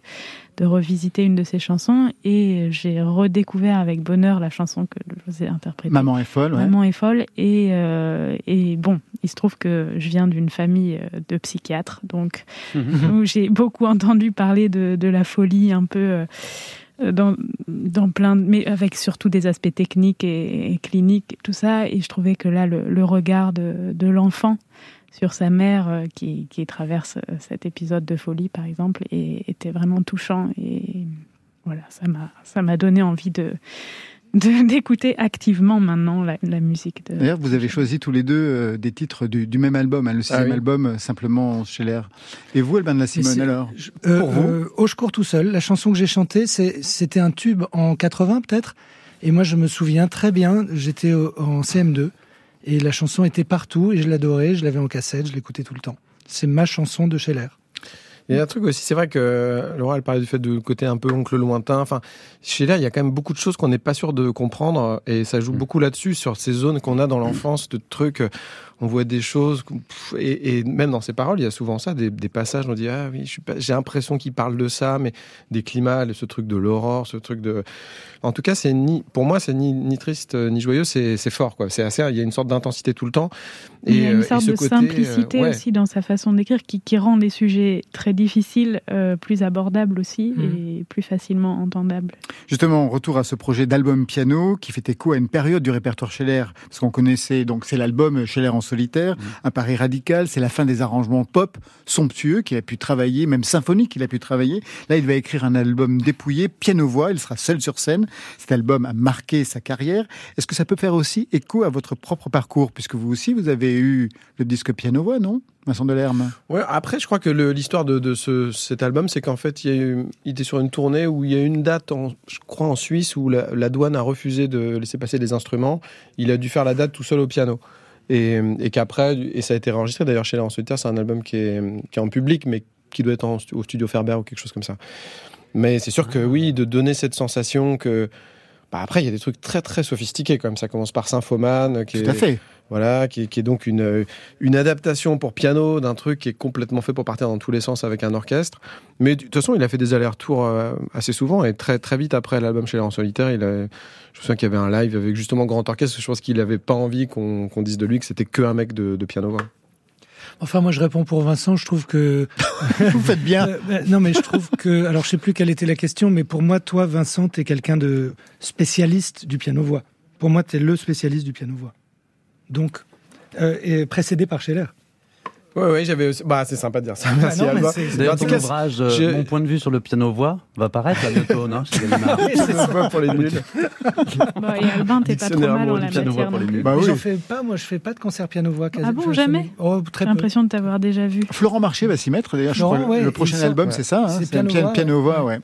de revisiter une de ses chansons, et j'ai redécouvert avec bonheur la chanson que je vous ai interprétée. Maman est folle, ouais. Maman est folle. Et, euh, et bon, il se trouve que je viens d'une famille euh, de psychiatres, donc où j'ai beaucoup entendu parler de, de la folie un peu euh, dans, dans plein mais avec surtout des aspects techniques et, cliniques, tout ça. Et je trouvais que là, le, le regard de, de l'enfant sur sa mère euh, qui, qui traverse euh, cet épisode de folie, par exemple, et, était vraiment touchant. Et voilà, ça m'a, donné envie de- d'écouter activement maintenant la, la musique de. D'ailleurs, vous avez choisi tous les deux euh, des titres du, du même album, hein, le sixième oui. album, euh, simplement Scheller. Et vous, Alban de la Simone, alors Euh, Pour vous euh, Oh, je cours tout seul. La chanson que j'ai chantée, c'est- c'était un tube en 80 peut-être. Et moi, je me souviens très bien, j'étais au- en CM2 et la chanson était partout et je l'adorais, je l'avais en cassette, je l'écoutais tout le temps. C'est ma chanson de Scheller. Il y a un truc aussi, c'est vrai que Laura, elle parlait du fait de côté un peu oncle lointain. Enfin, chez là, il y a quand même beaucoup de choses qu'on n'est pas sûr de comprendre et ça joue beaucoup là-dessus, sur ces zones qu'on a dans l'enfance, de trucs. Euh, On voit des choses, et, et même dans ses paroles, il y a souvent ça, des, des passages, on dit, ah oui, j'ai l'impression qu'il parle de ça, mais des climats, ce truc de l'aurore, ce truc de. En tout cas, c'est ni, pour moi, c'est ni, ni triste euh, ni joyeux, c'est fort, quoi. C'est assez, il y a une sorte d'intensité tout le temps. il y a euh, une et sorte ce de côté, euh, simplicité ouais. aussi dans sa façon d'écrire qui, qui rend les sujets très difficiles euh, plus abordables aussi Mm. et plus facilement entendables. Justement, retour à ce projet d'album piano qui fait écho à une période du répertoire Scheller, parce qu'on connaissait, donc c'est l'album Scheller en solitaire, un pari radical, c'est la fin des arrangements pop somptueux qu'il a pu travailler, même symphonique qu'il a pu travailler. Là, il va écrire un album dépouillé, piano-voix, il sera seul sur scène. Cet album a marqué sa carrière. Est-ce que ça peut faire aussi écho à votre propre parcours, puisque vous aussi, vous avez eu le disque piano-voix, non Vincent Delerme? Ouais, après, je crois que l'histoire de, de ce, cet album, c'est qu'en fait, il, y a eu- était sur une tournée où il y a une date, je crois, en Suisse, où la, douane a refusé de laisser passer les instruments. Il a dû faire la date tout seul au piano. Et, qu'après, et ça a été enregistré d'ailleurs chez en solitaire, c'est un album qui est, qui est en public, mais qui doit être en au studio Ferber ou quelque chose comme ça. Mais c'est sûr que oui, de donner cette sensation que. Bah après, il y a des trucs très très sophistiqués même. Ça commence par Symphoman, qui Tout est, à fait. voilà, qui, est- qui est donc une, euh, une adaptation pour piano d'un truc qui est complètement fait pour partir dans tous les sens avec un orchestre. Mais de toute façon, il a fait des allers-retours euh, assez souvent et très très vite après l'album chez en solitaire, il a, je me souviens qu'il y avait un live avec justement grand orchestre. Je pense qu'il n'avait pas envie qu'on dise de lui que c'était que un mec de, de piano. Enfin, moi, je réponds pour Vincent. Je trouve que vous faites bien. Euh, bah, non, mais je trouve que, alors, je sais plus quelle était la question, mais pour moi, toi, Vincent, t'es quelqu'un de spécialiste du piano voix. Pour moi, t'es le spécialiste du piano voix. Donc, euh, et précédé par Scheller. Ouais, ouais, j'avais aussi. Bah, c'est sympa de dire ça. Bah Merci, non, Alba. En tout ton cas, ouvrage, euh, Mon point de vue sur le piano-voix, va paraître là bientôt, non chez Gallimard. Oui, pour les nuls. Bon, et Albin, t'es pas trop mal en la piano-voix matière. pour les non plus. nuls. Bah oui. J'en fais pas, moi, je fais pas de concert piano voix. quasi- Ah bon, jamais Oh, très J'ai l'impression de t'avoir déjà vu. Florent Marché va s'y mettre, d'ailleurs. je Florent, crois, le- ouais, le il prochain album, ouais. c'est ça. hein, C'est piano-voix, piano-voix, ouais.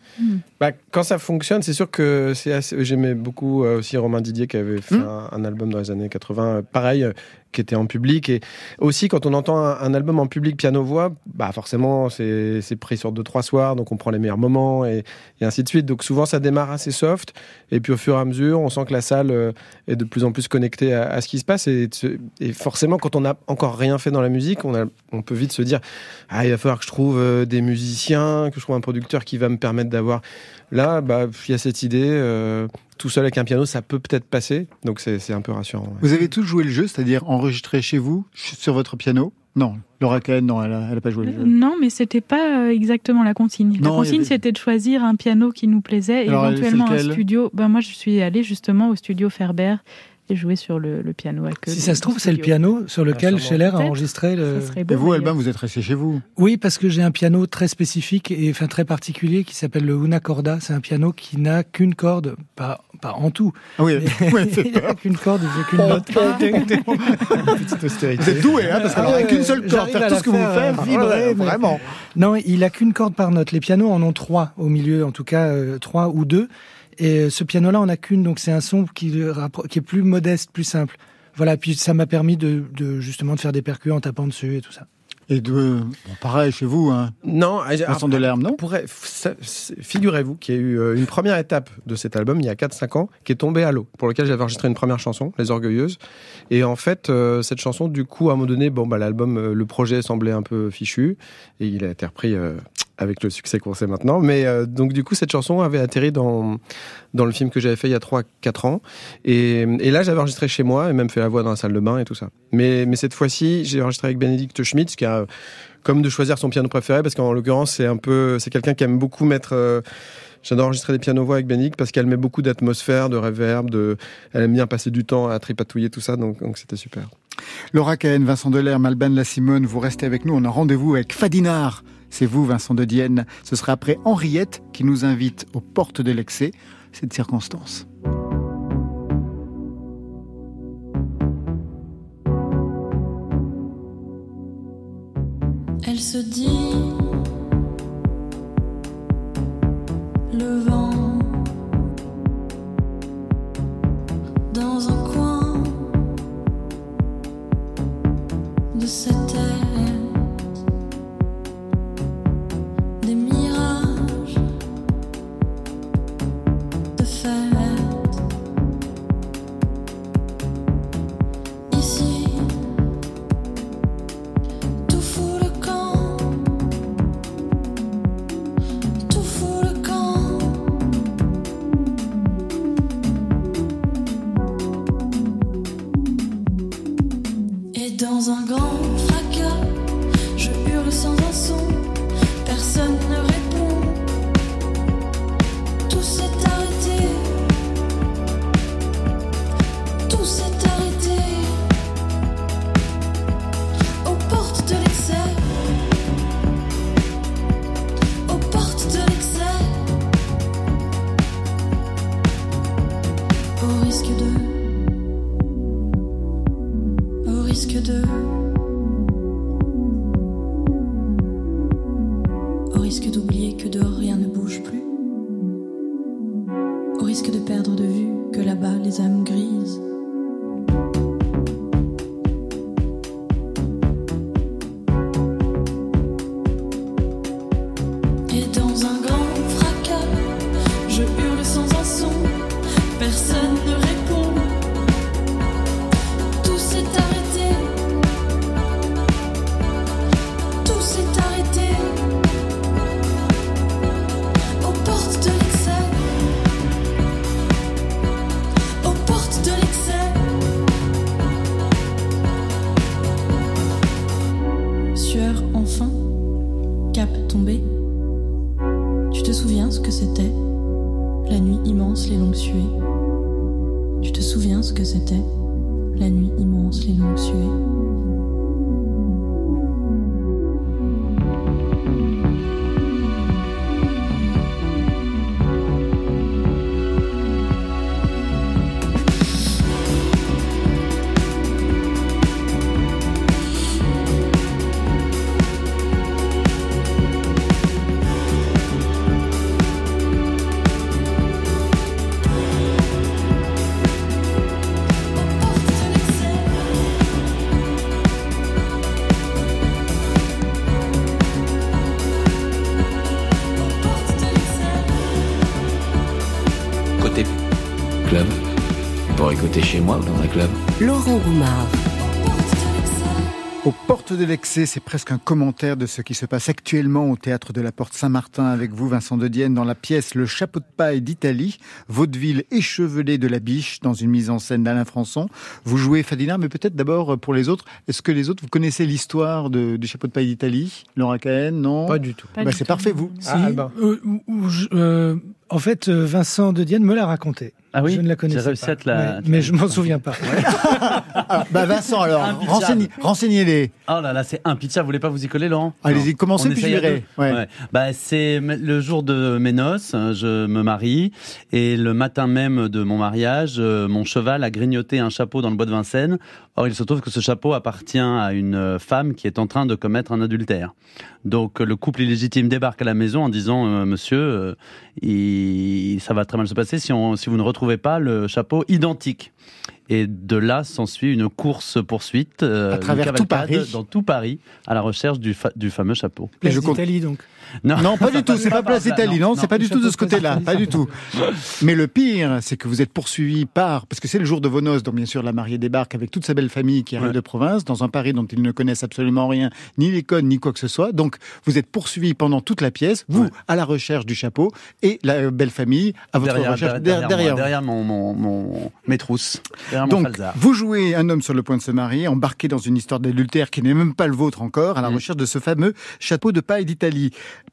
Bah, quand ça fonctionne, c'est sûr que c'est assez... J'aimais beaucoup euh, aussi Romain Didier qui avait fait Hmm. un, un album dans les années 80, euh, pareil, euh, qui était en public. Et aussi, quand on entend un, un album en public piano-voix, bah forcément, c'est c'est pris sur deux, trois soirs, donc on prend les meilleurs moments et, et ainsi de suite. Donc souvent, ça démarre assez soft. Et puis au fur et à mesure, on sent que la salle est de plus en plus connectée à, à ce qui se passe. Et, et forcément, quand on n'a encore rien fait dans la musique, on, a, on peut vite se dire Ah, il va falloir que je trouve des musiciens, que je trouve un producteur qui va me permettre d'avoir. Là, bah, il y a cette idée. euh, tout seul avec un piano, ça peut peut-être passer. Donc c'est un peu rassurant. ouais. Vous avez tous joué le jeu, c'est-à-dire enregistré chez vous, sur votre piano? Non. Laura Cohen, non, elle n'a pas joué le jeu. Non, mais c'était pas euh, exactement la consigne. La Non, consigne, avait- c'était de choisir un piano qui nous plaisait et Alors, éventuellement un studio. Ben, moi, je suis allée justement au studio Ferber et jouer sur le, le piano. Si ça se trouve, c'est le piano sur lequel Ah. Scheller a enregistré le. Et vous. Albin, vous êtes resté chez vous? Oui, parce que j'ai un piano très spécifique et enfin très particulier qui s'appelle le Una Corda. C'est un piano qui n'a qu'une corde, pas, pas en tout. Ah oui, ouais, il n'a qu'une corde, il fait qu'une note. Petite austérité. Vous êtes doué, hein, parce qu'alors Ah ouais, une seule corde, faire tout ce que vous faites, euh, vibrer, ouais, mais- vraiment. Non, il a qu'une corde par note. Les pianos en ont trois au milieu, en tout cas euh, trois ou deux. Et euh, ce piano-là, on a qu'une, donc c'est un son qui, est plus modeste, plus simple. Voilà, puis ça m'a permis de, de justement de faire des percus en tapant dessus et tout ça. Et de, bon, pareil chez vous, hein. Non, Vincent Delerme, non? Figurez-vous qu'il y a eu euh, une première étape de cet album il y a 4-5 ans qui est tombée à l'eau, pour lequel j'avais enregistré une première chanson, Les Orgueilleuses. Et en fait, euh, cette chanson, du coup, à un moment donné, bon, bah, l'album, euh, le projet semblait un peu fichu et il a été repris euh, avec le succès qu'on sait maintenant. Mais euh, donc, du coup, cette chanson avait atterri dans, dans le film que j'avais fait il y a 3-4 ans. Et, là, j'avais enregistré chez moi et même fait la voix dans la salle de bain et tout ça. Mais, cette fois-ci, j'ai enregistré avec Bénédicte Schmitz, qui a comme de choisir son piano préféré, parce qu'en l'occurrence, c'est un peu, c'est quelqu'un qui aime beaucoup mettre. euh, J'adore enregistrer des pianos-voix avec Bénédicte parce qu'elle met beaucoup d'atmosphère, de reverb, de, elle aime bien passer du temps à tripatouiller tout ça, donc c'était super. Laura Cahen, Vincent Delerme, La Simone, vous restez avec nous. On a rendez-vous avec Fadinard. C'est vous, Vincent de Dienne. Ce sera après Henriette qui nous invite aux portes de l'excès. Cette circonstance. Elle se dit le vent dans un coin de cette Laurent Goumard. Aux portes de l'excès, c'est presque un commentaire de ce qui se passe actuellement au théâtre de la Porte Saint-Martin avec vous, Vincent de Dienne, dans la pièce Le chapeau de paille d'Italie, vaudeville échevelé de la biche, dans une mise en scène d'Alain Françon. Vous jouez Fadina, mais peut-être d'abord pour les autres. Est-ce que les autres, vous connaissez l'histoire de- du chapeau de paille d'Italie? Laura Cahen, non? Pas du tout. Bah, c'est parfait, vous. Si, euh, euh, en fait, euh, Vincent de Dienne me l'a raconté. Ah oui Je ne la connaissais pas. la- mais, mais je m'en souviens pas. Ah, bah Vincent, alors, renseignez- renseignez-les. Oh là là, c'est impitchable. Vous voulez pas vous y coller, Laurent Allez-y, commencez, puis je Ouais. Bah, c'est le jour de mes noces, hein, je me marie, et le matin même de mon mariage, euh, mon cheval a grignoté un chapeau dans le bois de Vincennes. Or, il se trouve que ce chapeau appartient à une euh, femme qui est en train de commettre un adultère. Donc, le couple illégitime débarque à la maison en disant, euh, Monsieur, euh, il- ça va très mal se passer si, on, si vous ne retrouvez pas le chapeau identique. Et de là s'ensuit une course poursuite À travers tout Paris. dans tout Paris à la recherche du, fa- du fameux chapeau. Place je compte- d'Italie, donc. Non, Non, pas du tout, c'est pas Place d'Italie, non, c'est pas du tout de ce côté-là, pas du tout. Mais le pire, c'est que vous êtes poursuivi par, parce que c'est le jour de vos noces, donc bien sûr la mariée débarque avec toute sa belle famille qui arrive de province, dans un Paris dont ils ne connaissent absolument rien, ni les codes, ni quoi que ce soit. Donc vous êtes poursuivi pendant toute la pièce, vous à la recherche du chapeau, et la belle famille à votre derrière, recherche derrière, der- derrière, mon, mon, mon- mes trousses, derrière mon Donc, vous jouez un homme sur le point de se marier, embarqué dans une histoire d'adultère qui n'est même pas le vôtre encore, à la Mm. recherche de ce fameux chapeau de paille d'Italie.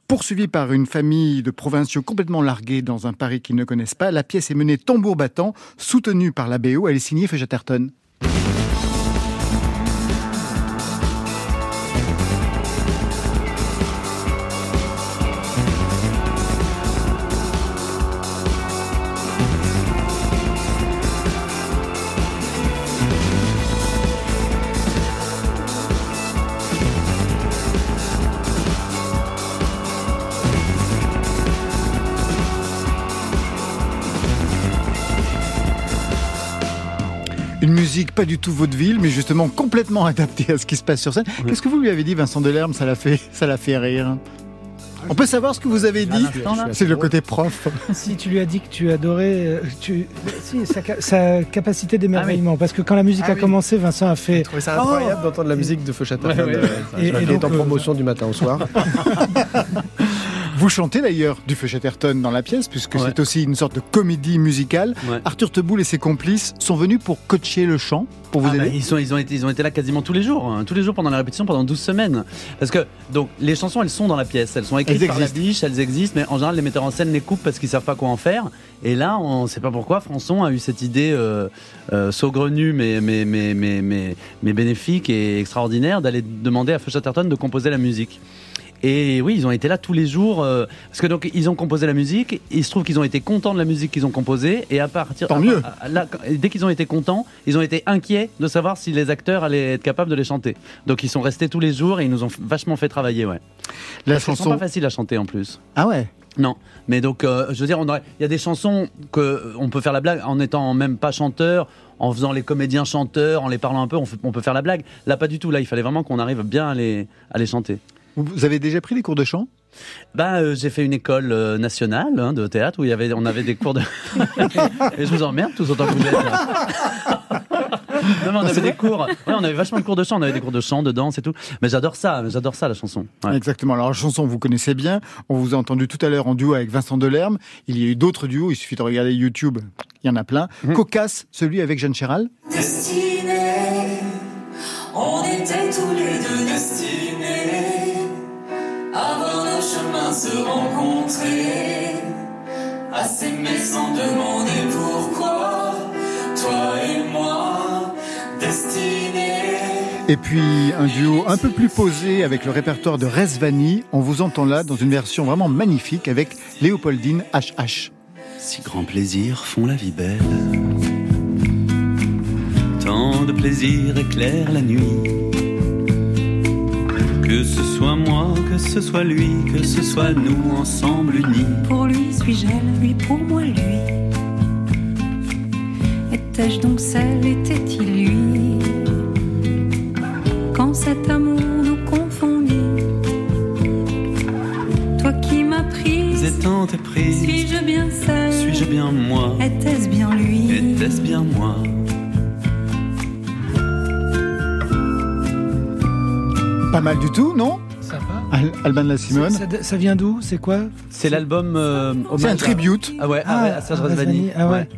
Poursuivi par une famille de provinciaux complètement largués dans un Paris qu'ils ne connaissent pas, la pièce est menée tambour battant, soutenue par la BO, elle est signée Feu musique pas du tout vaudeville, mais justement complètement adaptée à ce qui se passe sur scène. Qu'est-ce que vous lui avez dit, Vincent Delerme? Ça l'a fait, ça l'a fait rire. On peut savoir ce que vous avez dit l'instant, là? C'est le côté prof. si tu lui as dit que tu adorais euh, tu, si, sa, ca- sa capacité d'émerveillement, parce que quand la musique Ah a oui. commencé, Vincent a fait. Je trouvais ça incroyable d'entendre la musique de Feu Chatterton. Ouais, ouais, ouais. Et- qui et est donc, en euh, promotion du matin au soir. Vous chantez d'ailleurs du Feu Chatterton dans la pièce, puisque Ouais. c'est aussi une sorte de comédie musicale. Ouais. Arthur Teboul et ses complices sont venus pour coacher le chant, pour vous Ah bah, aider. ils, sont, ils, ont été, ils ont été là quasiment tous les jours, hein, tous les jours pendant la répétition, pendant 12 semaines. Parce que donc les chansons, elles sont dans la pièce, elles sont écrites Elles par la biche, elles existent, mais en général les metteurs en scène les coupent parce qu'ils savent pas quoi en faire. Et là, on sait pas pourquoi, Françon a eu cette idée euh, euh, saugrenue mais, mais, mais, mais, mais, mais bénéfique et extraordinaire d'aller demander à Feu Chatterton de composer la musique. Et oui, ils ont été là tous les jours euh, parce que donc ils ont composé la musique. Il se trouve qu'ils ont été contents de la musique qu'ils ont composée et à partir Tant à- mieux. à- là, dès qu'ils ont été contents, ils ont été inquiets de savoir si les acteurs allaient être capables de les chanter. Donc ils sont restés tous les jours et ils nous ont vachement fait travailler, ouais. La Parce chanson. pas faciles à chanter en plus. Ah ouais? Non, mais donc euh, je veux dire, il y a des chansons que on peut faire la blague en étant même pas chanteur, en faisant les comédiens chanteurs, en les parlant un peu, on, peut faire la blague. Là, pas du tout. Là, il fallait vraiment qu'on arrive bien à les, à les chanter. Vous avez déjà pris des cours de chant? Bah, euh, j'ai fait une école euh, nationale hein, de théâtre où il y avait, on avait des cours de. Et je vous emmerde tous autant que vous êtes. là. non, mais on avait des cours. Ouais, on avait vachement de cours de chant. On avait des cours de chant, de danse et tout. Mais j'adore ça. J'adore ça la chanson. Ouais. Exactement. Alors, la chanson, vous connaissez bien. On vous a entendu tout à l'heure en duo avec Vincent Delerme. Il y a eu d'autres duos. Il suffit de regarder YouTube. Il y en a plein. Mhm. Cocasse, celui avec Jeanne Chéral. Destinés, on était tous les deux destinés se rencontrer, à s'aimer sans demander pourquoi, toi et moi, destinés? Et puis, un duo un peu plus posé avec le répertoire de Resvani. On vous entend là dans une version vraiment magnifique avec Léopoldine HH. Si grands plaisirs font la vie belle, tant de plaisirs éclairent la nuit. Que ce soit moi, que ce soit lui, que ce soit nous ensemble unis. Pour lui suis-je elle, lui pour moi lui. Étais-je donc celle, était-il lui? Quand cet amour nous confondit, toi qui m'as prise, éprise, suis-je bien celle, suis-je bien moi? Était-ce bien lui? Était-ce bien moi? Pas mal du tout, non? Al- Alban de la Simone. Ça, ça vient d'où? C'est quoi? C'est l'album. euh, C'est un tribute. Ah ouais, Ah, à, à Serge. Razvani, ah ouais.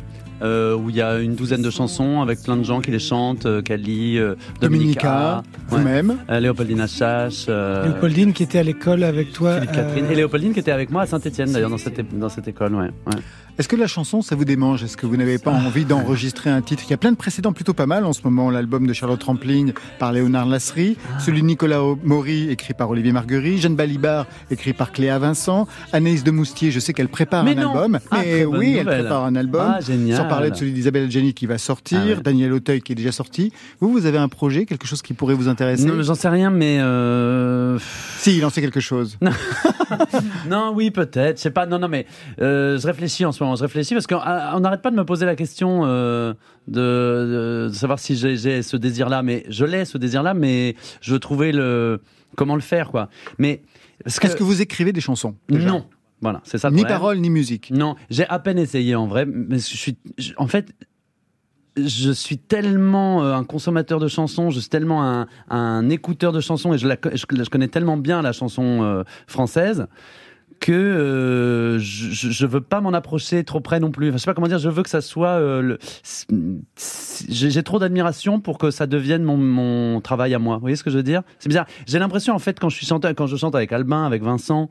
Euh, où il y a une douzaine de chansons avec plein de gens qui les chantent, euh, Kali, euh, Dominica, vous-même. euh, Léopoldine Achache, euh, Léopoldine qui était à l'école avec toi. Philippe Catherine euh, et Léopoldine qui était avec moi à Saint-Etienne d'ailleurs dans cette, dans cette école. Ouais, ouais. Est-ce que la chanson, ça vous démange? Est-ce que vous n'avez pas envie d'enregistrer un titre? Il y a plein de précédents plutôt pas mal en ce moment. L'album de Charlotte Rampling par Léonard Lasserie, celui de Nicolas Maury écrit par Olivier Marguerite, Jeanne Balibar écrit par Cléa Vincent, Anaïs de Moustier, je sais qu'elle prépare Mais un non album. Ah, Mais oui, elle prépare un album. Ah, génial. Sans parler de celui d'Isabelle Adjani qui va sortir, Ah ouais. Daniel Auteuil qui est déjà sorti. Vous, vous avez un projet, quelque chose qui pourrait vous intéresser? Non, j'en sais rien, mais euh... Si, il en sait quelque chose. non, oui, peut-être. Je sais pas. Non, non, mais euh, je réfléchis en ce moment. Je réfléchis parce qu'on on n'arrête pas de me poser la question euh, de, de savoir si j'ai- ce désir-là. Mais je l'ai, ce désir-là, mais je trouver le comment le faire, quoi. Mais que Est-ce que vous écrivez des chansons déjà non. Voilà, c'est ça. le Ni paroles, ni musique. Non, j'ai à peine essayé en vrai, mais je suis, je- en fait, je suis tellement euh, un consommateur de chansons, je suis tellement un, un écouteur de chansons et je, la, je connais tellement bien la chanson euh, française que euh, je, je- veux pas m'en approcher trop près non plus. Enfin, je sais pas comment dire. Je veux que ça soit. euh, j'ai trop d'admiration pour que ça devienne mon, mon travail à moi. Vous voyez ce que je veux dire? C'est bizarre. J'ai l'impression en fait quand je suis chanteur, quand je chante avec Albin, avec Vincent.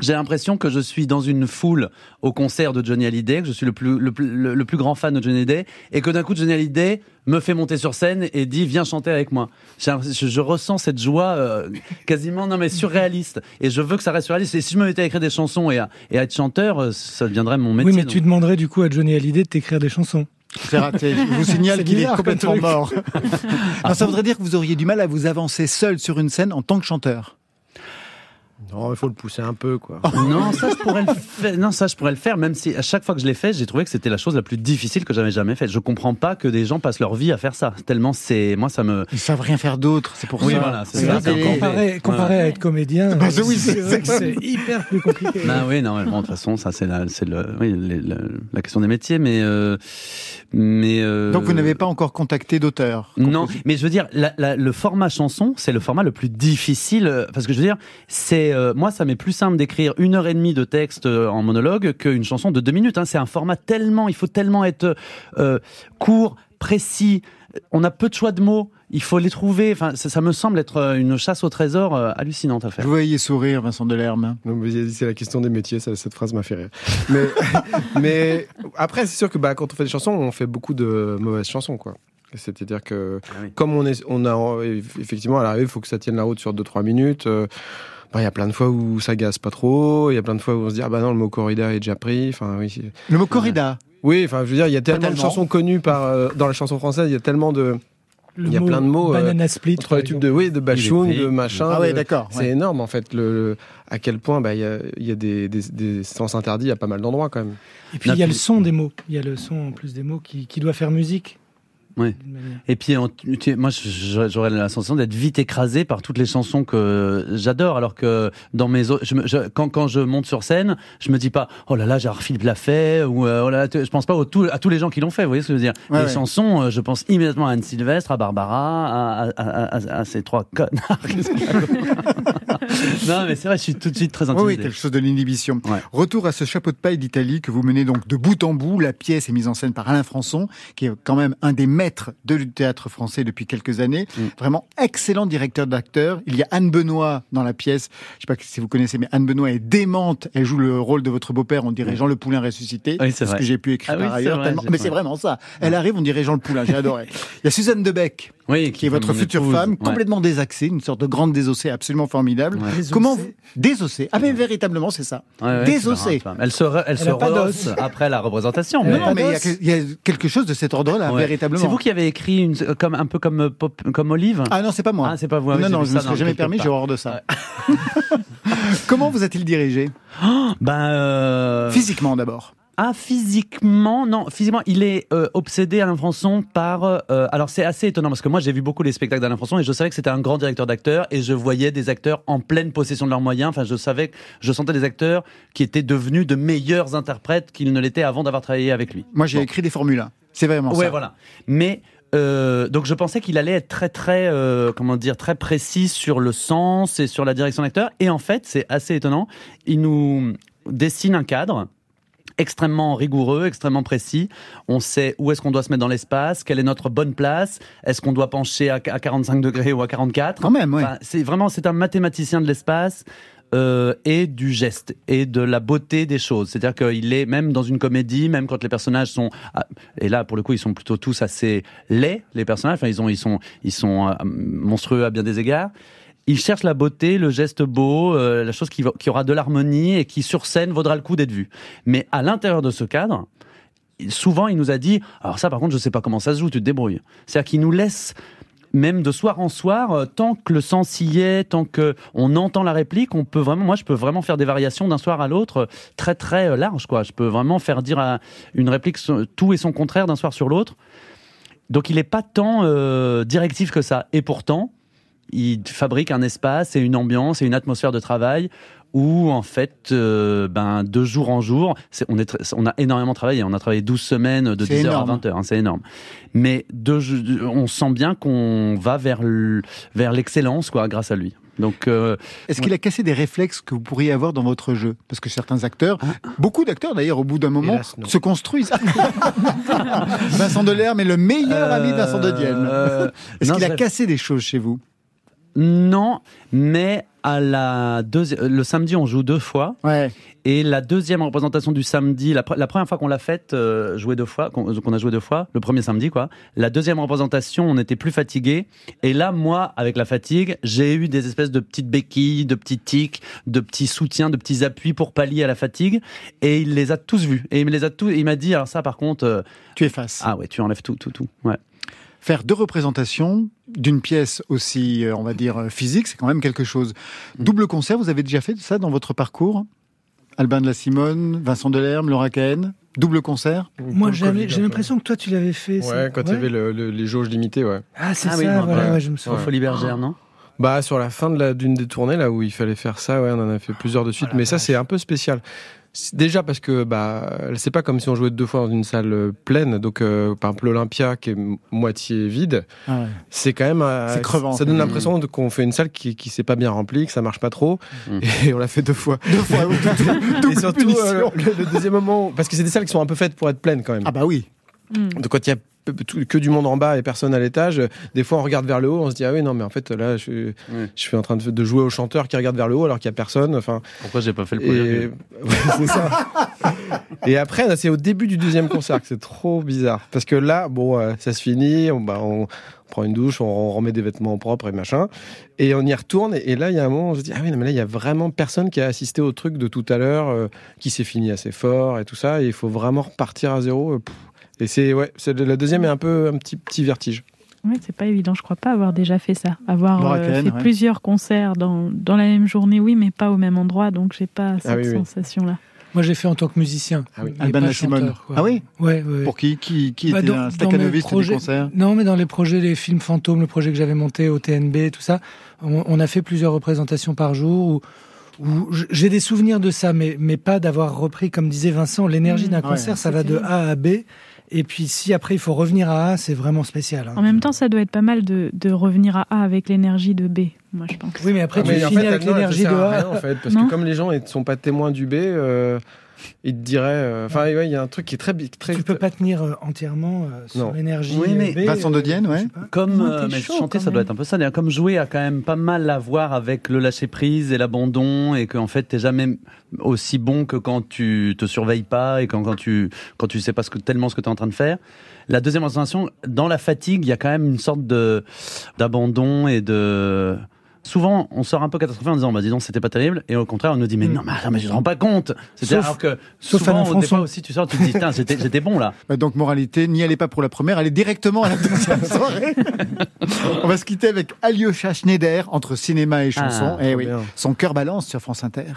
J'ai l'impression que je suis dans une foule au concert de Johnny Hallyday, que je suis le plus, le, plus- le- le plus grand fan de Johnny Hallyday, et que d'un coup Johnny Hallyday me fait monter sur scène et dit viens chanter avec moi. Je, je ressens cette joie euh, quasiment non mais surréaliste, et je veux que ça reste surréaliste. Et si je me mettais à écrire des chansons et à, et à être chanteur, euh, ça deviendrait mon métier. Oui, mais donc. tu demanderais du coup à Johnny Hallyday de t'écrire des chansons. C'est raté. Je vous signale qu'il est complètement mort. Non, ça voudrait dire que vous auriez du mal à vous avancer seul sur une scène en tant que chanteur. Non, il faut le pousser un peu, quoi. Non, ça je pourrais le faire. Non, ça je pourrais le faire, même si à chaque fois que je l'ai fait, j'ai trouvé que c'était la chose la plus difficile que j'avais jamais faite. Je comprends pas que des gens passent leur vie à faire ça. Tellement c'est, moi ça me. Ils savent rien faire d'autre, c'est pour Oui, ça. voilà, c'est ça. Comparé, pire. comparé Ouais. à être comédien, Bah, oui, c'est hyper plus compliqué. Bah oui, non, mais bon, de toute façon, ça c'est la, c'est le, oui, les- la, la question des métiers, mais, euh, mais. euh, Donc vous n'avez pas encore contacté d'auteur? Non, mais je veux dire, la- la- le format chanson, c'est le format le plus difficile. euh, Parce que je veux dire, c'est euh, moi, ça m'est plus simple d'écrire une heure et demie de texte euh, en monologue qu'une chanson de deux minutes. hein. C'est un format tellement, il faut tellement être euh, court, précis. On a peu de choix de mots. Il faut les trouver. Enfin, ça, ça me semble être une chasse au trésor euh, hallucinante à Je faire. vous voyais sourire, Vincent Delerme. Dit, c'est la question des métiers, ça- cette phrase m'a fait rire. Mais, mais après, c'est sûr que bah, quand on fait des chansons, on fait beaucoup de mauvaises chansons, quoi. C'est-à-dire que, Ah oui. comme on, est, on a effectivement à l'arrivée, il faut que ça tienne la route sur 2-3 minutes. euh, bah, Il y a plein de fois où ça gaze pas trop. Il y a plein de fois où on se dit ah bah non le mot corrida est déjà pris. Enfin oui. Le mot corrida. Oui, enfin je veux dire il y a tellement de chansons connues par euh, dans la chanson française. Il y a tellement de il y a plein de mots. euh, Banana split. entre les tubes de oui de pris. de machin. Ah ouais, d'accord. C'est ouais. énorme en fait le, le- à quel point bah, il y a, y a des, des, des sens interdits à pas mal d'endroits quand même. Et puis il y a le son des mots. Il y a le son en plus des mots qui, qui doit faire musique. Oui. Et puis, en- tu- moi, j'aurais la sensation d'être vite écrasé par toutes les chansons que j'adore, alors que dans mes autres, je me- je- quand, quand je monte sur scène, je me dis pas, oh là là, Gérard Philippe l'a fait, ou euh, oh là là, je pense pas au tout- à tous les gens qui l'ont fait, vous voyez ce que je veux dire Ouais, Les ouais. chansons, euh, je pense immédiatement à Anne Sylvestre, à Barbara, à, à- à- à- à ces trois connards. Non, mais c'est vrai, je suis tout de suite très Oui, oui, intimidé. quelque chose de l'inhibition. Ouais. Retour à ce chapeau de paille d'Italie que vous menez donc de bout en bout. La pièce est mise en scène par Alain Françon, qui est quand même un des maîtres de théâtre français depuis quelques années. Mm. Vraiment excellent directeur d'acteur. Il y a Anne Benoît dans la pièce. Je sais pas si vous connaissez, mais Anne Benoît est démente. Elle joue le rôle de votre beau-père. On dirait Jean Le Poulain ressuscité. Oui, c'est ce vrai. que j'ai pu écrire Ah par ailleurs. vrai, tellement- j'ai- Mais c'est vraiment ça. Elle arrive, on dirait Jean Le Poulain. J'ai adoré. Il y a Suzanne Debec, Oui, qui est votre future épouse. femme, Ouais. complètement désaxée, une sorte de grande désossée absolument formidable. Ouais. Désossée. Comment vous... désossée Ah mais véritablement c'est ça. Ouais, ouais, Désossée. Elle se, re- elle Elle se rehausse après la représentation. Mais- non, mais il y a d'os. que- il y, a quelque chose de cet ordre-là, Ouais. véritablement. C'est vous qui avez écrit une, comme, un peu comme, euh, pop- comme Olive? Ah non, c'est pas moi. Ah, c'est pas vous. Ah non, non, je me ça serais jamais permis, j'ai horreur de ça. Comment vous a-t-il dirigé? Ben, euh, Physiquement d'abord. Ah, physiquement, non, physiquement, il est euh, obsédé Alain Françon par. euh, alors c'est assez étonnant parce que moi j'ai vu beaucoup les spectacles d'Alain Françon et je savais que c'était un grand directeur d'acteurs et je voyais des acteurs en pleine possession de leurs moyens. Enfin, je savais, je sentais des acteurs qui étaient devenus de meilleurs interprètes qu'ils ne l'étaient avant d'avoir travaillé avec lui. Moi j'ai Bon. écrit des Formule 1. C'est vraiment ouais, ça. voilà. Mais euh, donc je pensais qu'il allait être très très euh, comment dire très précis sur le sens et sur la direction d'acteur. Et en fait, c'est assez étonnant. Il nous dessine un cadre extrêmement rigoureux, extrêmement précis. On sait où est-ce qu'on doit se mettre dans l'espace, quelle est notre bonne place, est-ce qu'on doit pencher à à 45 degrés ou à 44. Quand même, ouais. Enfin, c'est vraiment c'est un mathématicien de l'espace. euh, et du geste et de la beauté des choses. C'est-à-dire qu'il est même dans une comédie, même quand les personnages sont ah, et là pour le coup ils sont plutôt tous assez laids les personnages. Enfin ils ont ils sont ils sont euh, monstrueux à bien des égards. Il cherche la beauté, le geste beau, euh, la chose qui, aura de l'harmonie et qui sur scène vaudra le coup d'être vue. Mais à l'intérieur de ce cadre, souvent il nous a dit alors ça par contre je sais pas comment ça se joue, tu te débrouilles. C'est-à-dire qu'il nous laisse même de soir en soir, euh, tant que le sens y est, tant que on entend la réplique, on peut vraiment, moi, je peux vraiment faire des variations d'un soir à l'autre euh, très très euh, large, quoi. Je peux vraiment faire dire à une réplique tout et son contraire d'un soir sur l'autre. Donc, il n'est pas tant euh, directif que ça. Et pourtant, il fabrique un espace et une ambiance et une atmosphère de travail où en fait, euh, ben de jour en jour, on, est tr- on a énormément travaillé. On a travaillé 12 semaines de C'est 10h à énorme. 20h, hein, c'est énorme. Mais de, on sent bien qu'on va vers l'excellence, quoi, grâce à lui. Donc, euh, Est-ce qu'il a cassé des réflexes que vous pourriez avoir dans votre jeu? Parce que certains acteurs, Ah. beaucoup d'acteurs d'ailleurs, au bout d'un moment, Hélas, se construisent. Vincent Delerme est le meilleur ami de Vincent de Dienne. euh, Est-ce qu'il a cassé des choses chez vous? Non, mais à la deuxi- le samedi, on joue deux fois. Ouais. Et la deuxième représentation du samedi, la, pre- la première fois qu'on l'a faite, euh, jouer deux fois, qu'on qu'on a joué deux fois, le premier samedi, quoi. La deuxième représentation, on était plus fatigué. Et là, moi, avec la fatigue, j'ai eu des espèces de petites béquilles, de petits tics, de petits soutiens, de petits appuis pour pallier à la fatigue. Et il les a tous vus. Et il me les a tous. Il m'a dit, alors ça, par contre, euh, Tu effaces. ah ouais, tu enlèves tout, tout, tout. Ouais. Faire deux représentations d'une pièce aussi, euh, on va dire, euh, physique, c'est quand même quelque chose. Mm. Double concert, vous avez déjà fait ça dans votre parcours? Albin de la Simone, Vincent Delerme, Laura Cahen Double concert? Moi, j'avais- j'ai l'impression que toi, tu l'avais fait. ça. Ouais, quand il y avait le- le- les jauges limitées, ouais. Ah, c'est Ah ça, oui, non, voilà, ouais. ouais, je me souviens. Sur Folie Bergère, non? Bah sur la fin de la d'une des tournées là où il fallait faire ça, ouais, on en a fait plusieurs de suite, mais ça c'est un peu spécial. Déjà parce que bah c'est pas comme si on jouait deux fois dans une salle euh, pleine, donc euh, par exemple l'Olympia qui est moitié vide, Ah ouais. c'est quand même euh, C'est crevant, Ça donne l'impression qu'on fait une salle qui qui s'est pas bien remplie, que ça marche pas trop, Mm. et on l'a fait deux fois. Deux fois, et surtout euh, le, le deuxième moment, parce que c'est des salles qui sont un peu faites pour être pleines quand même. Ah bah oui. Mm. Donc quand il y a tout- que du monde en bas et personne à l'étage, euh, des fois on regarde vers le haut, on se dit ah oui non mais en fait là je, suis en train de, de jouer au chanteur qui regarde vers le haut alors qu'il y a personne. Enfin Pourquoi j'ai pas fait le et Ouais, c'est ça. et après c'est au début du deuxième concert que c'est trop bizarre parce que là bon euh, ça se finit, on, bah, on prend une douche, on, remet des vêtements propres et machin et on y retourne et, là il y a un moment où on se dit ah oui non, mais là il y a vraiment personne qui a assisté au truc de tout à l'heure euh, qui s'est fini assez fort et tout ça et il faut vraiment repartir à zéro. pff. Et c'est ouais, c'est la deuxième est un peu un petit petit vertige. Oui, c'est pas évident. Je crois pas avoir déjà fait ça. Avoir Laura euh, fait ouais. plusieurs concerts dans, dans la même journée, oui, mais pas au même endroit, donc j'ai pas cette Ah oui, oui. sensation-là. Moi, j'ai fait en tant que musicien. Ah oui. Simone. Ah oui Ouais, ouais. Pour qui Qui, qui Bah, était dans- un staccanoviste du projets- concert Non, mais dans les projets, les films fantômes, le projet que j'avais monté au TNB, tout ça, on, on a fait plusieurs représentations par jour où, j'ai des souvenirs de ça, mais, mais pas d'avoir repris, comme disait Vincent, l'énergie Mmh. d'un Ouais, concert, ça va de A à B. Et puis si après il faut revenir à A, c'est vraiment spécial. hein. En même temps, ça doit être pas mal de, de revenir à A avec l'énergie de B, moi je pense. Oui, mais après tu Ah, Mais en finis fait, avec l'énergie de A. rien, en fait, parce Non. que comme les gens ne sont pas témoins du B, euh, ils te diraient. euh, Enfin, ouais, il y a un truc qui est très, très. Tu peux pas tenir euh, entièrement euh, sur l'énergie. Oui, mais euh, B, Vincent de Dienne, euh, ouais. Comme Non, euh, mais chaud, chanter, ça doit être un peu ça. D'ailleurs, Comme jouer a quand même pas mal à voir avec le lâcher prise et l'abandon, et qu'en fait t'es jamais aussi bon que quand tu te surveilles pas et quand, quand tu quand tu sais pas ce que, tellement ce que tu es en train de faire. La deuxième sensation, dans la fatigue, il y a quand même une sorte de d'abandon et de Souvent, on sort un peu catastrophé en disant, bah dis donc, c'était pas terrible, et au contraire, on nous dit, mais non, mais, attends, mais je te rends pas compte. C'est Sauf- alors que sauf souvent, au- fois aussi, tu sors, tu te dis, j'étais j'étais bon là. Bah, Donc, moralité, n'y allez pas pour la première, allez directement à la deuxième soirée. On va se quitter avec Alyosha Schneider, entre cinéma et chanson. Ah, Eh oui, bien. son cœur balance sur France Inter.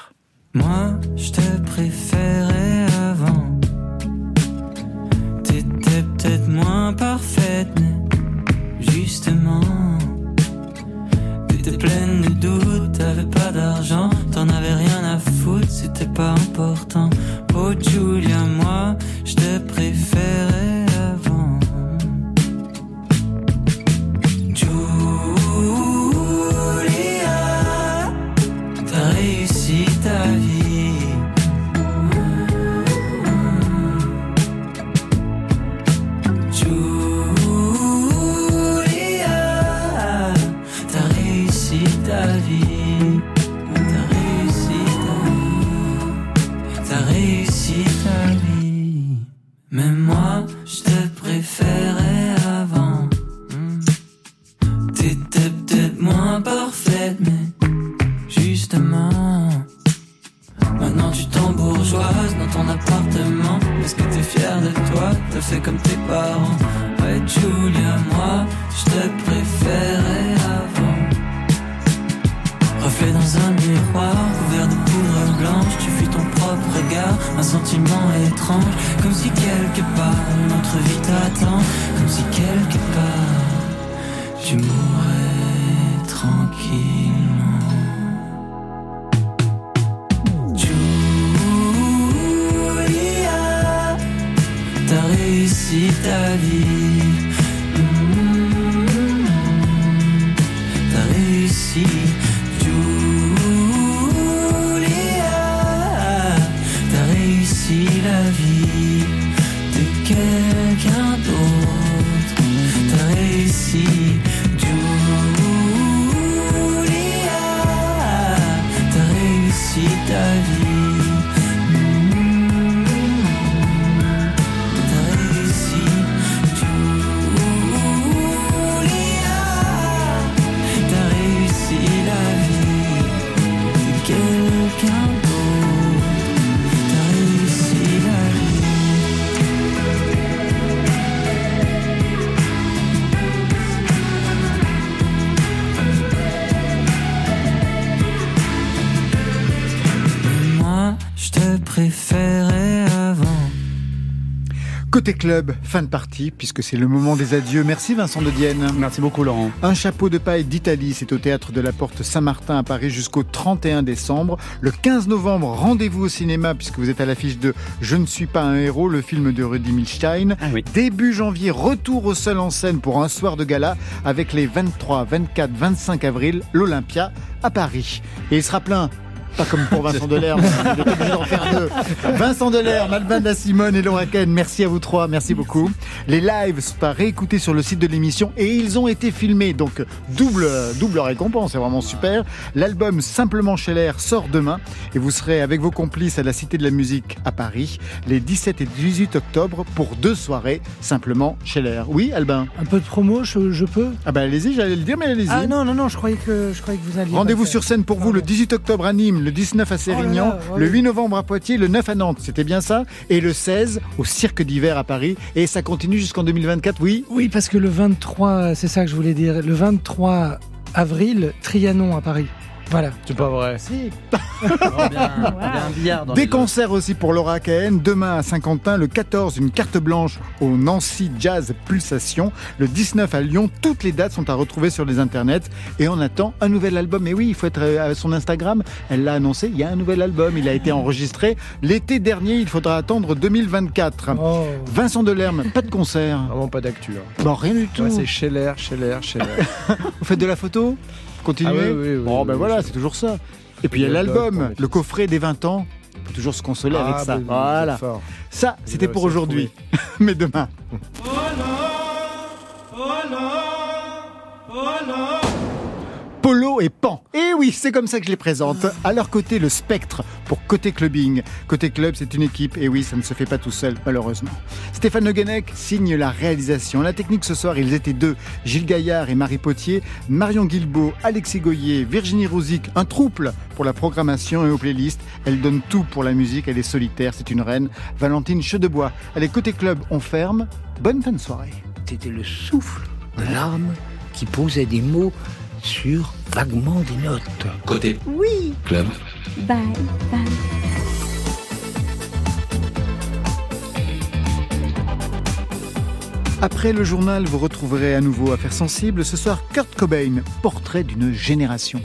Moi, je te préférais avant. T'étais peut-être moins parfaite, mais justement. Pas d'argent, t'en avais rien à foutre, c'était pas important. Oh Julia, moi, je te préférais club, fin de partie, puisque c'est le moment des adieux. Merci Vincent de Dienne. Merci beaucoup Laurent. Un chapeau de paille d'Italie, c'est au théâtre de la Porte Saint-Martin à Paris jusqu'au 31 décembre. Le 15 novembre, rendez-vous au cinéma puisque vous êtes à l'affiche de Je ne suis pas un héros, le film de Rudy Milstein. Début janvier, retour au seul en scène pour un soir de gala avec les 23, 24, 25 avril, l'Olympia à Paris. Et il sera plein. Pas comme pour Vincent Delerme, on est obligé d'en faire deux. Vincent Delerme, Alban da Simone et Laura Ken, merci à vous trois, merci beaucoup. Les lives sont à réécouter sur le site de l'émission et ils ont été filmés, donc double, double récompense, c'est vraiment super. L'album Simplement Scheller sort demain et vous serez avec vos complices à la Cité de la Musique à Paris les 17 et 18 octobre pour deux soirées Simplement Scheller. Oui, Albin? Un peu de promo, je, je peux? Ah ben allez-y, j'allais le dire, mais allez-y. Ah non, non, non, je croyais que, je croyais que vous alliez. Rendez-vous sur scène pour vous le 18 octobre à Nîmes, le 19 à Sérignan, Oh là là, ouais. le 8 novembre à Poitiers, le 9 à Nantes, c'était bien ça Et le 16 au Cirque d'hiver à Paris. Et ça continue jusqu'en 2024, oui Oui, parce que le 23, c'est ça que je voulais dire, le 23 avril, Trianon à Paris. Voilà. C'est pas vrai. Si. un billard dans Des concerts aussi pour Laura KN. Demain à Saint-Quentin, le 14, une carte blanche au Nancy Jazz Pulsation. Le 19 à Lyon, toutes les dates sont à retrouver sur les internets. Et on attend un nouvel album. Et oui, il faut être euh, à son Instagram. Elle l'a annoncé, il y a un nouvel album. Il a été enregistré l'été dernier. Il faudra attendre 2024. Oh. Vincent Delerme, pas de concert. Vraiment pas d'actu. hein. Bon, rien du tout. Ouais, c'est Scheller, Scheller, Scheller. Vous faites de la photo? Continuez Ah oui, oui, oui, Bon, oui, ben oui, voilà, c'est toujours ça. Et puis il y a l'album, le coffret des 20 ans. On peut toujours se consoler Ah, avec ça. bah, voilà. c'est fort. Ça, c'était pour aujourd'hui. Mais demain. Et Pan. Et oui, c'est comme ça que je les présente. À leur côté, le spectre pour Côté Clubbing. Côté Club, c'est une équipe. Et oui, ça ne se fait pas tout seul, malheureusement. Stéphane Le signe la réalisation. La technique ce soir, ils étaient deux. Gilles Gaillard et Marie Potier. Marion Guilbeault, Alexis Goyer, Virginie Rouzic. Un trouble pour la programmation et aux playlists. Elle donne tout pour la musique. Elle est solitaire. C'est une reine. Valentine Chedebois. Allez, Côté Club, on ferme. Bonne fin de soirée. C'était le souffle de qui posait des mots sur vaguement des notes. Côté Oui. club. Bye, bye. Après le journal, vous retrouverez à nouveau Affaires sensibles. Ce soir, Kurt Cobain, portrait d'une génération.